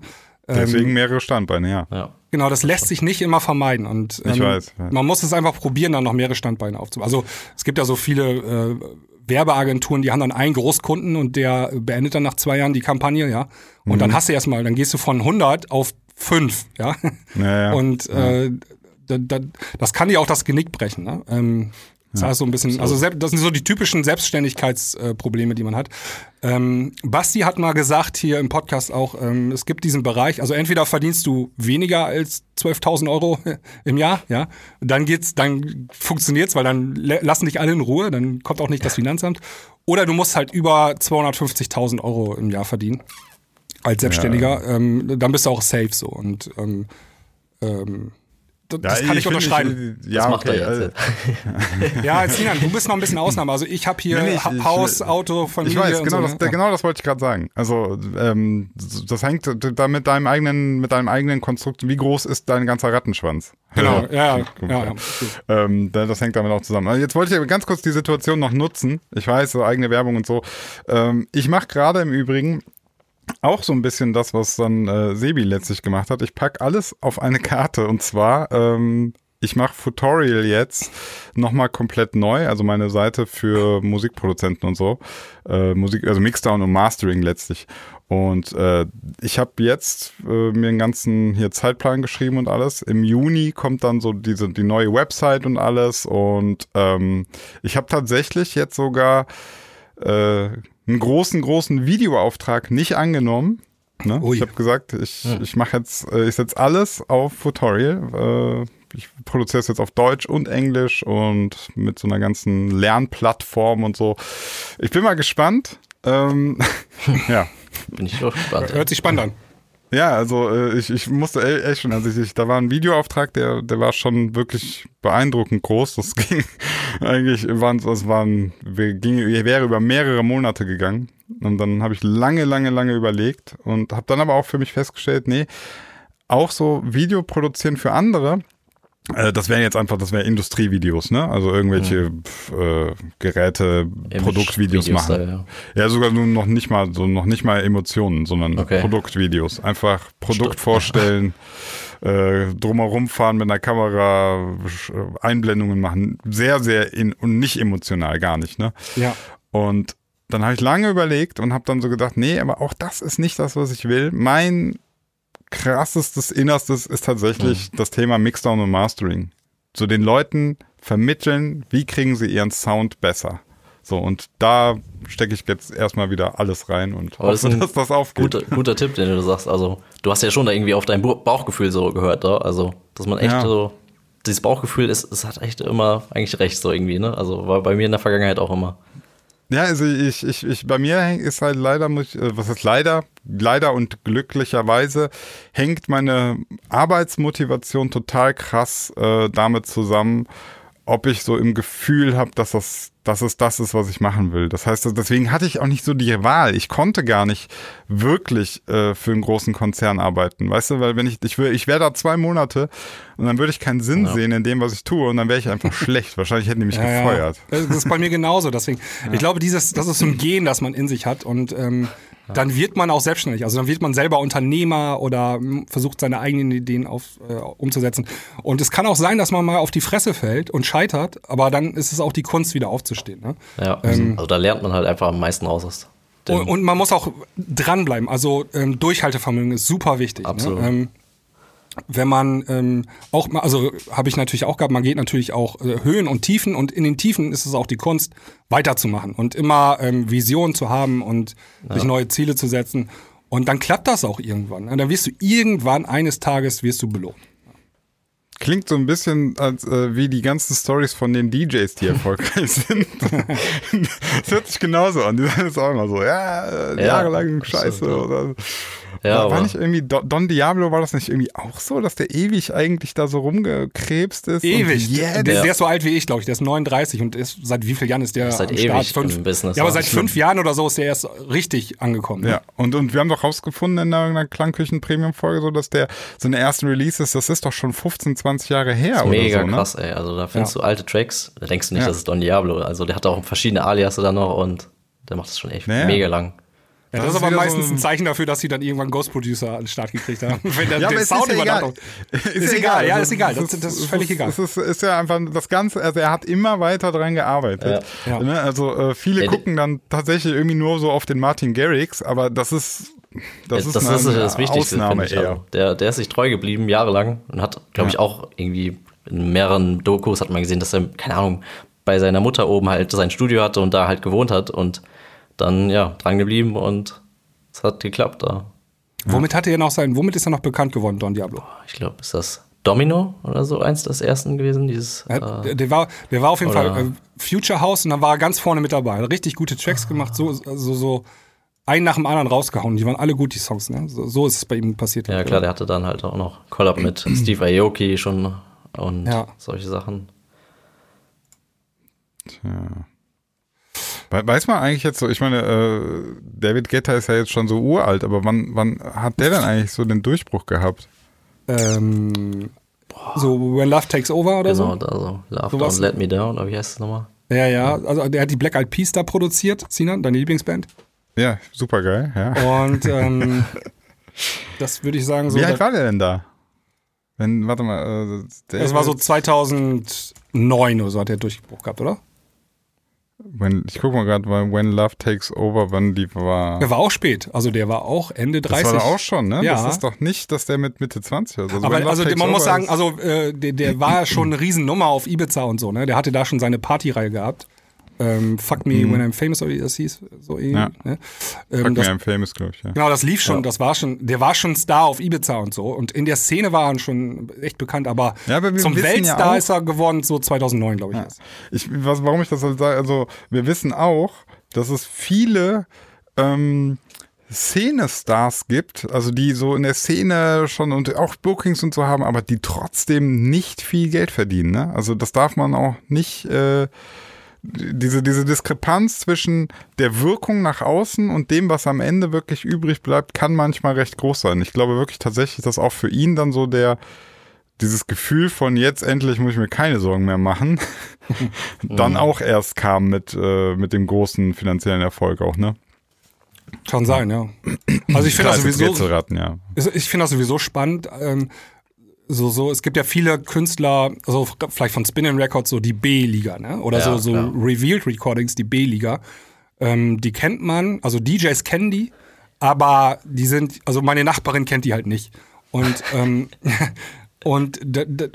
Deswegen mehrere Standbeine, ja. Ja. Genau, das lässt sich nicht immer vermeiden. Und ähm, Ich weiß, ja. man muss es einfach probieren, dann noch mehrere Standbeine aufzubauen. Also es gibt ja so viele äh, Werbeagenturen, die haben dann einen Großkunden und der beendet dann nach zwei Jahren die Kampagne, ja. Und Mhm. dann hast du erstmal, dann gehst du von 100 auf 5, ja. Ja, ja. Und äh, da, da, das kann dir auch das Genick brechen, ne? Ähm, das heißt so ein bisschen, also das sind so die typischen Selbstständigkeitsprobleme, die man hat. Ähm, Basti hat mal gesagt hier im Podcast auch, ähm, es gibt diesen Bereich, also entweder verdienst du weniger als 12.000 Euro im Jahr, ja, dann geht's, dann funktioniert's, weil dann lassen dich alle in Ruhe, dann kommt auch nicht das Finanzamt. Oder du musst halt über 250.000 Euro im Jahr verdienen als Selbstständiger, ähm, dann bist du auch safe so und ähm, das kann ich, finde, unterschreiben. Ich, ja, Das macht okay. er jetzt. äh, Ja, Sinan, du bist noch ein bisschen Ausnahme. Also ich habe hier Nee, nee, ich- Ha- ich- Haus, Auto, Familie Ich weiß, und genau, so. das, ne? genau das wollte ich gerade sagen. Also ähm, das hängt da mit deinem eigenen, mit deinem eigenen Konstrukt. Wie groß ist dein ganzer Rattenschwanz? Genau, ja, ja, ja, ja. Ähm, da- das hängt damit auch zusammen. Also jetzt wollte ich aber ganz kurz die Situation noch nutzen. Ich weiß, so eigene Werbung und so. Ähm, ich mache gerade im Übrigen auch so ein bisschen das, was dann äh, Sebi letztlich gemacht hat. Ich pack alles auf eine Karte und zwar ähm, ich mache Futorial jetzt nochmal komplett neu, also meine Seite für Musikproduzenten und so, äh, Musik, also Mixdown und Mastering letztlich. Und äh, ich habe jetzt äh, mir einen ganzen hier Zeitplan geschrieben und alles. Im Juni kommt dann so diese die neue Website und alles. Und ähm, ich habe tatsächlich jetzt sogar äh, einen großen, großen Videoauftrag nicht angenommen. Ne? Ich habe gesagt, ich, ich mache jetzt, äh, ich setze alles auf Futorial. Äh, ich produziere es jetzt auf Deutsch und Englisch und mit so einer ganzen Lernplattform und so. Ich bin mal gespannt. Ähm, ja. Bin ich doch gespannt. Hört sich spannend an. Ja, also äh, ich, ich musste e- echt schon, also ich, ich, da war ein Videoauftrag, der, der war schon wirklich beeindruckend groß. Das ging eigentlich, waren, das waren, wir ging, wäre über mehrere Monate gegangen. Und dann habe ich lange, lange, lange überlegt und habe dann aber auch für mich festgestellt, nee, auch so Video produzieren für andere, äh, das wären jetzt einfach, das wären Industrievideos, ne? Also irgendwelche pf, äh, Geräte, Image- Produktvideos Videos machen. da, ja. Ja, sogar nur noch nicht mal so noch nicht mal Emotionen, sondern Okay. Produktvideos. Einfach Produkt Stimmt. vorstellen, äh, drumherum fahren mit einer Kamera, Sch- Einblendungen machen. Sehr, sehr in und nicht emotional, gar nicht, ne? Ja. Und dann habe ich lange überlegt und habe dann so gedacht, nee, aber auch das ist nicht das, was ich will. Mein krassestes Innerstes ist tatsächlich das Thema Mixdown und Mastering. So den Leuten vermitteln, wie kriegen sie ihren Sound besser. So, und da stecke ich jetzt erstmal wieder alles rein und Aber das hoffe, ist ein dass das aufgeht. Guter, guter Tipp, den du sagst. Also, du hast ja schon da irgendwie auf dein Bauchgefühl so gehört, da. Also, dass man echt Ja. so. Dieses Bauchgefühl ist, es hat echt immer eigentlich recht, so irgendwie, ne? Also war bei mir in der Vergangenheit auch immer. Ja, also ich, ich, ich, bei mir ist halt leider, muss ich, äh, was ist leider, leider und glücklicherweise hängt meine Arbeitsmotivation total krass äh, damit zusammen, ob ich so im Gefühl habe, dass das, dass es das ist, was ich machen will. Das heißt, deswegen hatte ich auch nicht so die Wahl. Ich konnte gar nicht wirklich äh, für einen großen Konzern arbeiten. Weißt du, weil wenn ich, ich will, ich wäre da zwei Monate und dann würde ich keinen Sinn sehen in dem, was ich tue und dann wäre ich einfach schlecht. Wahrscheinlich hätten die mich Ja, gefeuert. Ja. Das ist bei mir genauso. Deswegen, ich glaube, dieses, das ist so ein Gen, das man in sich hat und ähm, dann wird man auch selbstständig. Also dann wird man selber Unternehmer oder versucht seine eigenen Ideen auf, äh, umzusetzen. Und es kann auch sein, dass man mal auf die Fresse fällt und scheitert, aber dann ist es auch die Kunst, wieder aufzustehen. Ne? Ja. also da lernt man halt einfach am meisten raus aus. dem- Und, und man muss auch dranbleiben. Also ähm, Durchhaltevermögen ist super wichtig. Absolut. Ne? Ähm, wenn man ähm, auch mal, also habe ich natürlich auch gehabt, man geht natürlich auch äh, Höhen und Tiefen und in den Tiefen ist es auch die Kunst, weiterzumachen und immer ähm, Visionen zu haben und sich neue Ziele zu setzen. Und dann klappt das auch irgendwann. Ne? Dann wirst du irgendwann eines Tages wirst du belohnt. Klingt so ein bisschen als äh, wie die ganzen Stories von den DJs, die erfolgreich sind. das hört sich genauso an. Die sagen es auch immer so, ja, äh, Ja, jahrelang Scheiße. stimmt, ja. Oder, Ja, war, nicht irgendwie Don, Don Diablo, war das nicht irgendwie auch so, dass der ewig eigentlich da so rumgekrebst ist? Ewig. Und yeah, der, Ja. der ist so alt wie ich, glaube ich. Der ist 39 und ist seit wie vielen Jahren ist der Seit am ewig Start? im Business, Ja, aber seit fünf Jahren oder so ist der erst richtig angekommen. ne? Ja, und, und wir haben doch rausgefunden in einer Klangküchen-Premium-Folge, so dass der seine ersten Releases, das ist doch schon 15, 20 Jahre her oder Mega so, ne? krass, ey. Also da findest Ja. du alte Tracks, da denkst du nicht, Ja. das ist Don Diablo. Also der hat auch verschiedene Aliasse dann noch und der macht das schon echt Naja. mega lang. Ja, das, Das ist ist aber meistens so ein- ein Zeichen dafür, dass sie dann irgendwann Ghost Producer an den Start gekriegt haben. Wenn der, Ja, aber Sound ist ja egal. hat. Ist egal, ja, ist egal. Das- das ist völlig egal. Es ist, ist ja einfach das Ganze, also er hat immer weiter dran gearbeitet. Ja. Ja. Ne? Also äh, viele Ja, gucken dann tatsächlich irgendwie nur so auf den Martin Garrix, aber das ist das ist das eine, ist das Wichtigste, Ausnahme finde ich. eher. Der, der ist sich treu geblieben, jahrelang und hat, glaube ich, auch irgendwie in mehreren Dokus hat man gesehen, dass er, keine Ahnung, bei seiner Mutter oben halt sein Studio hatte und da halt gewohnt hat und dann, ja, dran geblieben und es hat geklappt da. Womit hatte er noch sein, womit ist er noch bekannt geworden, Don Diablo? Ich glaube, ist das Domino oder so eins des ersten gewesen, dieses. Ja, äh, der, der, war, der war auf jeden oder- Fall äh, Future House und dann war er ganz vorne mit dabei. Hat richtig gute Tracks gemacht, so, so, so einen nach dem anderen rausgehauen. Die waren alle gut, die Songs. Ne? So, so ist es bei ihm passiert. ja, klar, der hatte dann halt auch noch Collab mit Steve Aoki schon und Ja. solche Sachen. We- Weiß man eigentlich jetzt so, ich meine, äh, David Guetta ist ja jetzt schon so uralt, aber wann, wann hat der denn eigentlich so den Durchbruch gehabt? Ähm, so When Love Takes Over oder Genau, so. da so Love Sowas- Don't Let Me Down, oder wie heißt es nochmal? Ja, ja. Also der hat die Black Eyed Peas da produziert, Sinan, deine Lieblingsband. Ja, super geil, ja. Und ähm, das würde ich sagen so. Wie alt war der denn da? Wenn, warte mal, äh, der das war so 2009 oder so hat der Durchbruch gehabt, oder? When, ich guck mal gerade, When Love Takes Over, wann die war. Der war auch spät. Also der war auch Ende 30. Das war auch schon, ne? Ja. Das ist doch nicht, dass der mit Mitte 20 ist. Also Aber also man muss Over sagen, ist- also äh, der, der war schon eine Riesennummer auf Ibiza und so, ne? Der hatte da schon seine Partyreihe gehabt. Ähm, Fuck Me When I'm Famous, oder wie das hieß. So irgendwie, Mhm. Ja. ne? Fuck ähm, Me, das, I'm Famous, glaube ich, ja. genau, das lief schon, das war schon, der war schon Star auf Ibiza und so. Und in der Szene war er schon echt bekannt, aber, Ja, aber zum ja Weltstar ist er geworden so 2009, glaube ich. Ja. erst. Ich, was, warum ich das halt sage, also wir wissen auch, dass es viele ähm, Szene-Stars gibt, also die so in der Szene schon und auch Bookings und so haben, aber die trotzdem nicht viel Geld verdienen. Ne? Also das darf man auch nicht, äh, diese, diese Diskrepanz zwischen der Wirkung nach außen und dem, was am Ende wirklich übrig bleibt, kann manchmal recht groß sein. Ich glaube wirklich tatsächlich, dass auch für ihn dann so der, dieses Gefühl von jetzt endlich muss ich mir keine Sorgen mehr machen, dann auch erst kam mit, äh, mit dem großen finanziellen Erfolg auch, ne? Kann sein, ja. Also ich finde das sowieso, ja. Also Ich finde das sowieso spannend. Ähm, so, so, es gibt ja viele Künstler, also vielleicht von Spinning Records, so die B-Liga, ne? Oder Ja, so, so ja. Revealed Recordings, die B-Liga. ähm, die kennt man, also DJs kennen die, aber die sind, also meine Nachbarin kennt die halt nicht. Und ähm, und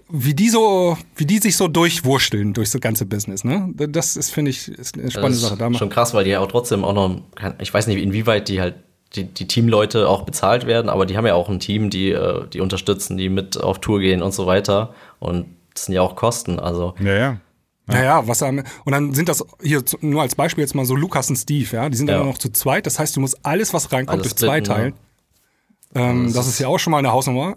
wie die so, wie die sich so durchwurschteln durch das ganze Business, ne? Das ist, finde ich, ist eine spannende Sache. Da schon krass, weil die ja auch trotzdem auch noch, ich weiß nicht, inwieweit die halt die, die Teamleute auch bezahlt werden, aber die haben ja auch ein Team, die, äh, die unterstützen, die mit auf Tour gehen und so weiter. Und das sind ja auch Kosten. Also Ja, ja. Naja, was am, und dann sind das hier zu- nur als Beispiel jetzt mal so Lukas und Steve, ja, die sind Ja. dann noch zu zweit. Das heißt, du musst alles, was reinkommt, Alles durch zwei splitten, teilen. Ähm, das ist ja auch schon mal eine Hausnummer.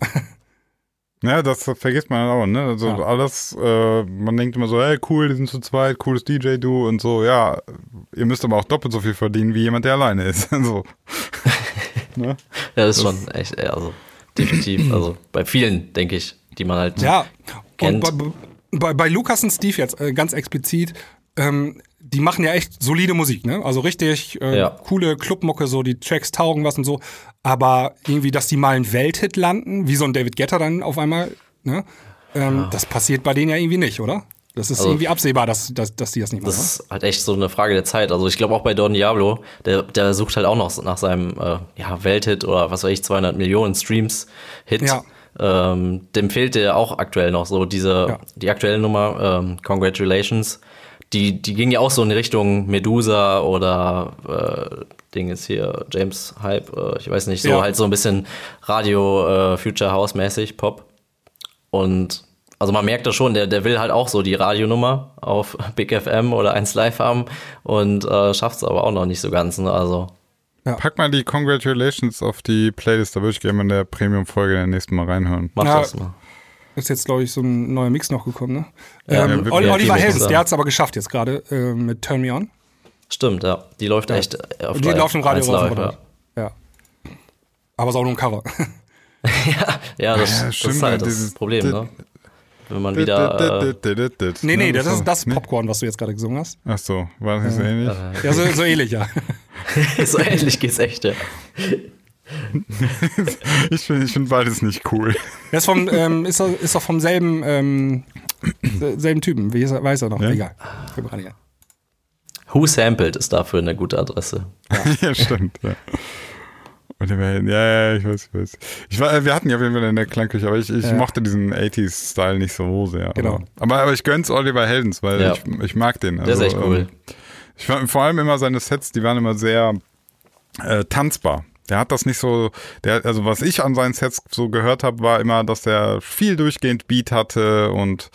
Ja, das vergisst man auch, ne? Also Ja. alles, äh, man denkt immer so, hey, cool, die sind zu zweit, cooles DJ-Du und so, ja, ihr müsst aber auch doppelt so viel verdienen wie jemand, der alleine ist. so. ne? ja, das ist schon echt, äh, also definitiv, also bei vielen, denke ich, die man halt Ja, und Kennt. bei, bei, bei Lukas und Steve jetzt äh, ganz explizit, ähm, die machen ja echt solide Musik, ne? Also richtig äh, Ja. coole Clubmucke, so die Tracks taugen was und so. Aber irgendwie, dass die mal einen Welthit landen, wie so ein David Guetta dann auf einmal, ne? Ähm, Das passiert bei denen ja irgendwie nicht, oder? Das ist Also- irgendwie absehbar, dass, dass, dass die das nicht machen. Das ist halt echt so eine Frage der Zeit. Also ich glaube auch bei Don Diablo, der, der sucht halt auch noch nach seinem äh, ja, Welthit oder was weiß ich, 200 Millionen Streams Hit. Ja. Ähm, dem fehlt der auch aktuell noch so diese, Ja. die aktuelle Nummer, ähm, Congratulations. Die, die ging ja auch so in Richtung Medusa oder äh, Ding ist hier James Hype, äh, ich weiß nicht, so Ja. halt so ein bisschen Radio äh, Future House mäßig, Pop. Und also man merkt das schon, der, der will halt auch so die Radionummer auf Big FM oder 1 Live haben und äh, schafft es aber auch noch nicht so ganz. Ne? Also Pack mal die Congratulations auf die Playlist, da würde ich gerne in der Premium-Folge der nächsten Mal reinhören. mach Ja. das mal. Ist jetzt, glaube ich, so ein neuer Mix noch gekommen, ne? Ja, ähm, ja, Ol- ja, Oliver Mixer. der hat es aber geschafft jetzt gerade äh, mit Turn Me On. Stimmt, ja. Die läuft echt äh, auf Die läuft im Radio 1 rauf Live, runter. Ja. Aber ist auch nur ein Cover. ja. ja, das, Ja, das stimmt, ist halt das Problem, ne? Wenn man wieder. Äh, nee, nee, Ne, das ist das. Popcorn, was du jetzt gerade gesungen hast. Ach so, war das nicht so ähnlich? Ja, so, so ähnlich, ja. so ähnlich geht's echt, ja. Ich finde ich find beides nicht cool. Der ist, vom, ähm, ist, er, ist doch vom selben, ähm, selben Typen. Wie ist er, weiß er noch? Ja? Egal. Who Sampled ist dafür eine gute Adresse. ja, stimmt. Ja. Und Welt, ja, ja, ich weiß, ich weiß. Ich war, wir hatten ja auf jeden Fall in der Klangküche, aber ich, ich Ja. mochte diesen 80s-Style nicht so sehr. Genau. Aber, aber, ich gönn's Oliver Heldens, weil Ja. ich, ich mag den. Der ist echt cool. ähm, Ich fand vor allem immer seine Sets, die waren immer sehr äh, tanzbar. Der hat das nicht so, der, also was ich an seinen Sets so gehört habe, war immer, dass er viel durchgehend Beat hatte und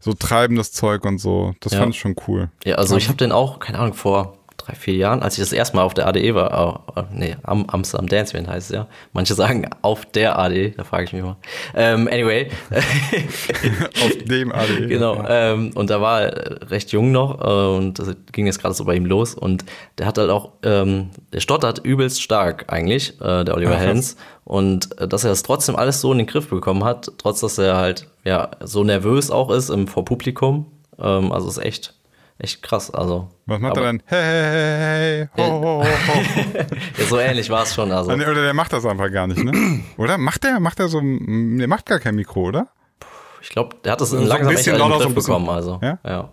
so treibendes Zeug und so. Das Ja. fand ich schon cool. Ja, also ich habe den auch, keine Ahnung, vor drei, vier Jahren, als ich das erste Mal auf der ADE war, äh, nee, am Amsterdam Dance Event heißt es ja. Manche sagen auf der ADE, da frage ich mich mal. Ähm, anyway, Auf dem AD. genau. Ähm, und da war er recht jung noch äh, und das ging jetzt gerade so bei ihm los und der hat halt auch, ähm, der stottert übelst stark eigentlich, äh, der Oliver Helms. Und äh, dass er das trotzdem alles so in den Griff bekommen hat, trotz dass er halt ja so nervös auch ist im vor Publikum. Ähm, also ist echt, echt krass. Also Was macht aber- er dann? Hey, hey, hey, hey, ho, ho, ho. Ja, so ähnlich war es schon. Also, Oder der macht das einfach gar nicht, ne? Oder? Macht der? Macht der so, ein- der macht gar kein Mikro, oder? ich glaube, der hat das So ein langsam echt bisschen in den lauter, so Griff ein bisschen. bekommen. Also, Ja? ja.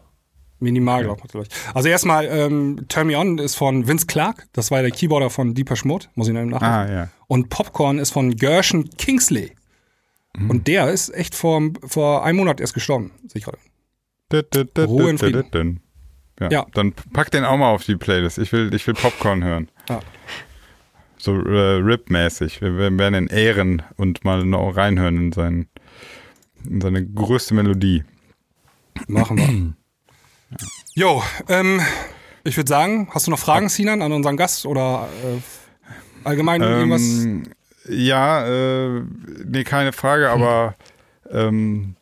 Minimal, glaube ich. Also erstmal, ähm, Turn Me On ist von Vince Clark. Das war der Keyboarder von Deeper Mode. Muss ich nachgucken. Ah, ja. Und Popcorn ist von Gershon Kingsley. Mhm. Und der ist echt vor, vor einem Monat erst gestorben. Sehe ich gerade. Ruhe in Frieden. Ja, Ja. Dann pack den auch mal auf die Playlist. Ich will, ich will Popcorn hören. Ja. So äh, Rip-mäßig. Wir werden ihn ehren und mal noch reinhören in, seinen, in seine größte Melodie. Machen wir. Jo, ähm, ich würde sagen, hast du noch Fragen, Sinan, an unseren Gast oder äh, allgemein irgendwas? Ähm, ja, äh, nee, keine Frage, aber ähm,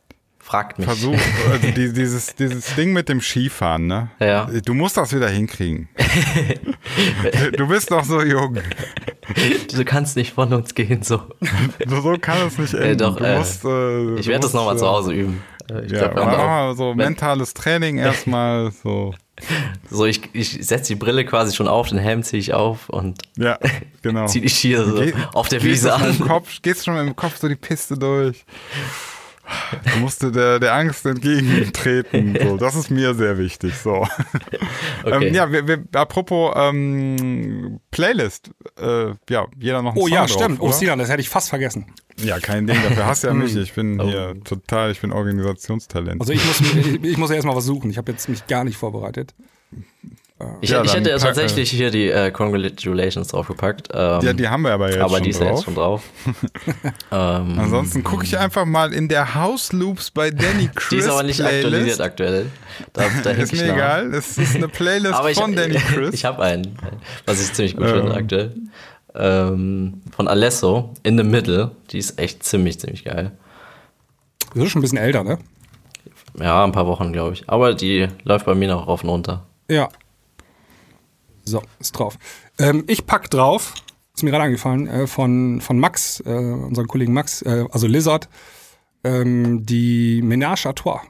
Fragt mich. versuch, also die, dieses, dieses Ding mit dem Skifahren, ne? Ja. Du musst das wieder hinkriegen. du bist doch so jung. Du kannst nicht von uns gehen, so. So, kann es nicht enden. doch, du äh, musst, äh, Ich werde das nochmal äh, zu Hause üben. Äh, Ich Ja, glaub, mal so mentales Training erstmal, so. So, ich, ich setze die Brille quasi schon auf, den Helm ziehe ich auf und Ja, genau. ziehe die Skier so Geh- auf der Wiese an. Kopf, gehst schon im Kopf so die Piste durch. Du musst der, der Angst entgegentreten. So, das ist mir sehr wichtig. So. Okay. Ähm, ja, wir, wir, apropos ähm, Playlist. Äh, ja, jeder noch einen Oh Song ja, drauf, stimmt. Oh? Sinan, das hätte ich fast vergessen. Ja, kein Ding. Dafür hast du ja mich. Ich bin Oh. hier total, ich bin Organisationstalent. Also ich muss, ich, ich muss ja erstmal was suchen. Ich habe jetzt mich gar nicht vorbereitet. Ich, ja, ich hätte pack- tatsächlich hier die äh, Congratulations draufgepackt. Ähm, ja, die haben wir aber jetzt aber schon die ist ja drauf. jetzt schon drauf. ähm, Ansonsten gucke ich einfach mal in der House Loops bei Danny Chris die ist aber nicht aktualisiert Playlist. aktuell. Da, da Ist mir nach. egal. Es ist eine Playlist Aber ich, von Danny Chris. ich habe einen, was ich ziemlich gut Ähm. finde aktuell. Ähm, von Alesso, In the Middle. Die ist echt ziemlich, ziemlich geil. Das ist schon ein bisschen älter, ne? Ja, ein paar Wochen, glaube ich. Aber die läuft bei mir noch rauf und runter. Ja. So, ist drauf. Ähm, ich pack drauf, ist mir gerade angefallen, äh, von, von Max, äh, unseren Kollegen Max, äh, also Lizard, ähm, die Ménage à Trois.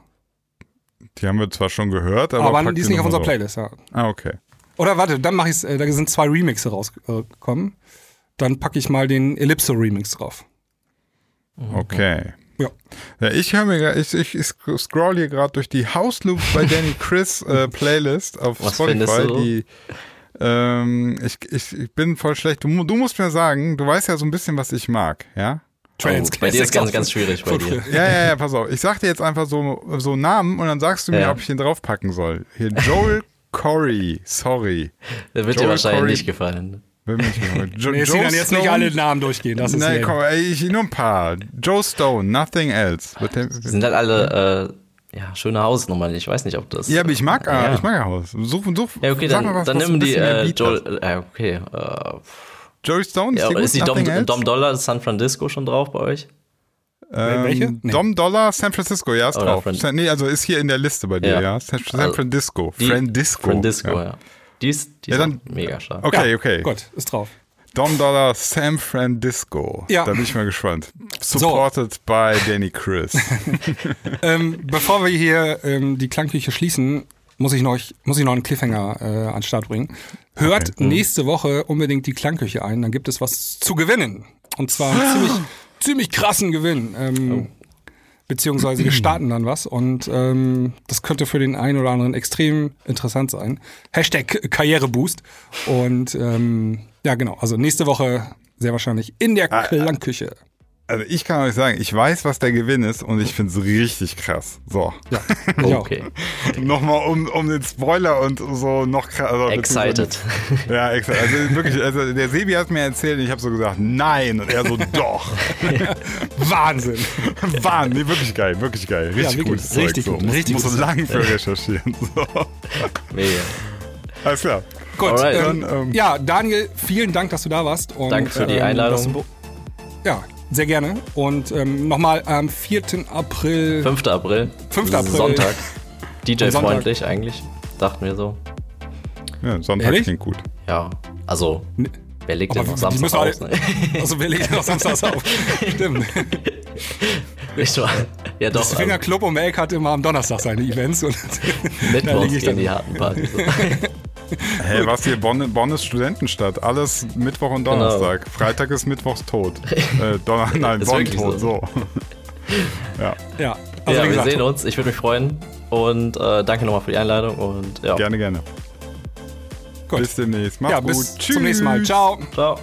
Die haben wir zwar schon gehört, aber, Aber, pack die ist nicht auf unserer. Playlist, ja. Ah, okay. Oder warte, dann mache ich äh, da sind zwei Remixe rausgekommen. Dann packe ich mal den Ellipso Remix drauf. Okay. Ja. Ja, ich höre mir, ich, ich, ich scroll hier gerade durch die House Loops bei Danny Chris äh, Playlist auf Was Spotify. du? Die, ähm, ich, ich, ich bin voll schlecht. Du, du musst mir sagen, du weißt ja so ein bisschen, was ich mag, ja? Trans Oh, bei dir ist ganz, ganz schwierig bei dir. Ja, ja, ja, pass auf. Ich sag dir jetzt einfach so, so Namen und dann sagst du mir, Ja. ob ich den draufpacken soll. Hier, Joel Corey, sorry. Der wird dir Joel wahrscheinlich Corey- nicht gefallen. Jo Nee, Joe dann jetzt nicht alle Namen durchgehen. Das ist Nein, komm, ey, ich, nur ein paar. Joe Stone, nothing else. Sind halt alle, äh, ja, schöne Hausnummern. Ich weiß nicht, ob das. Ja, aber ich mag, Ja. äh, ich mag ja Haus. Such, such, Ja, okay, dann, mal was, dann was nimm die äh. Joel. Äh, okay. Äh, Joey Stone, ja, die aber ist die? Dom? Dom Dollar San Francisco schon drauf bei euch? Ähm, Welche? Nee. Dom Dollar, San Francisco, ja, ist Oder drauf. San- nee, also ist hier in der Liste bei dir, Ja. ja. San, San Also, Francisco. Die- Francisco. Francisco, ja. Die ist, die Ja, ist dann- mega stark. Okay, ja, okay. Gut, ist drauf. Dom Dollar, San Francisco. Ja. Da bin ich mal gespannt. Supported by Danny Chris. ähm, bevor wir hier ähm, die Klangküche schließen, muss ich noch, muss ich noch einen Cliffhanger äh, an den Start bringen. Hört Okay. nächste Woche unbedingt die Klangküche ein, dann gibt es was zu gewinnen. Und zwar einen ziemlich, ziemlich krassen Gewinn. Ähm, Beziehungsweise wir starten dann was und ähm, das könnte für den einen oder anderen extrem interessant sein. Hashtag Karriereboost. Und ähm, ja, genau. Also nächste Woche sehr wahrscheinlich in der Ah, Klangküche. Also ich kann euch sagen, ich weiß, was der Gewinn ist und ich finde es richtig krass. So. Ja. Okay. Nochmal um, um den Spoiler und so noch krass. Also Excited. Ja, exakt. Also wirklich, also der Sebi hat mir erzählt und ich habe so gesagt, nein. Und er so, doch. Wahnsinn. Wahnsinn, nee, wirklich geil, wirklich geil. Richtig wirklich, gutes Zeug. richtig so. gut, Muss, richtig muss lang für recherchieren. So. Mega. Alles klar. Gut, Alright. ähm, Dann, ähm, ja, Daniel, vielen Dank, dass du da warst. Und, Danke für die ähm, Einladung. Ja, sehr gerne. Und ähm, nochmal am 4. April. 5. April. 5. April. Sonntag. DJ-freundlich eigentlich. Dachten wir so. Ja, Sonntag Ehrlich? klingt gut. Ja, also, wer legt denn noch Samstag aus? Ne? Also wir legen noch samstags auf. Stimmt. Nicht wahr? Ja, doch. Das Also, Fingerclub um Eck hat immer am Donnerstag seine Events. Und da Mittwochs lege ich gehen dann- die harten Partys. Hey, was hier? Bonn, Bonn ist Studentenstadt. Alles Mittwoch und Donnerstag. Freitag ist Mittwochs tot. äh, Donner nein, Ist Bonn tot, so. ja, ja, also ja, wie wir gesagt, sehen uns. Ich würde mich freuen. Und äh, danke nochmal für die Einladung. Und ja, gerne, gerne. Gut. Bis demnächst. Mach's Ja, gut. bis Tschüss. zum nächsten Mal. Ciao. ciao.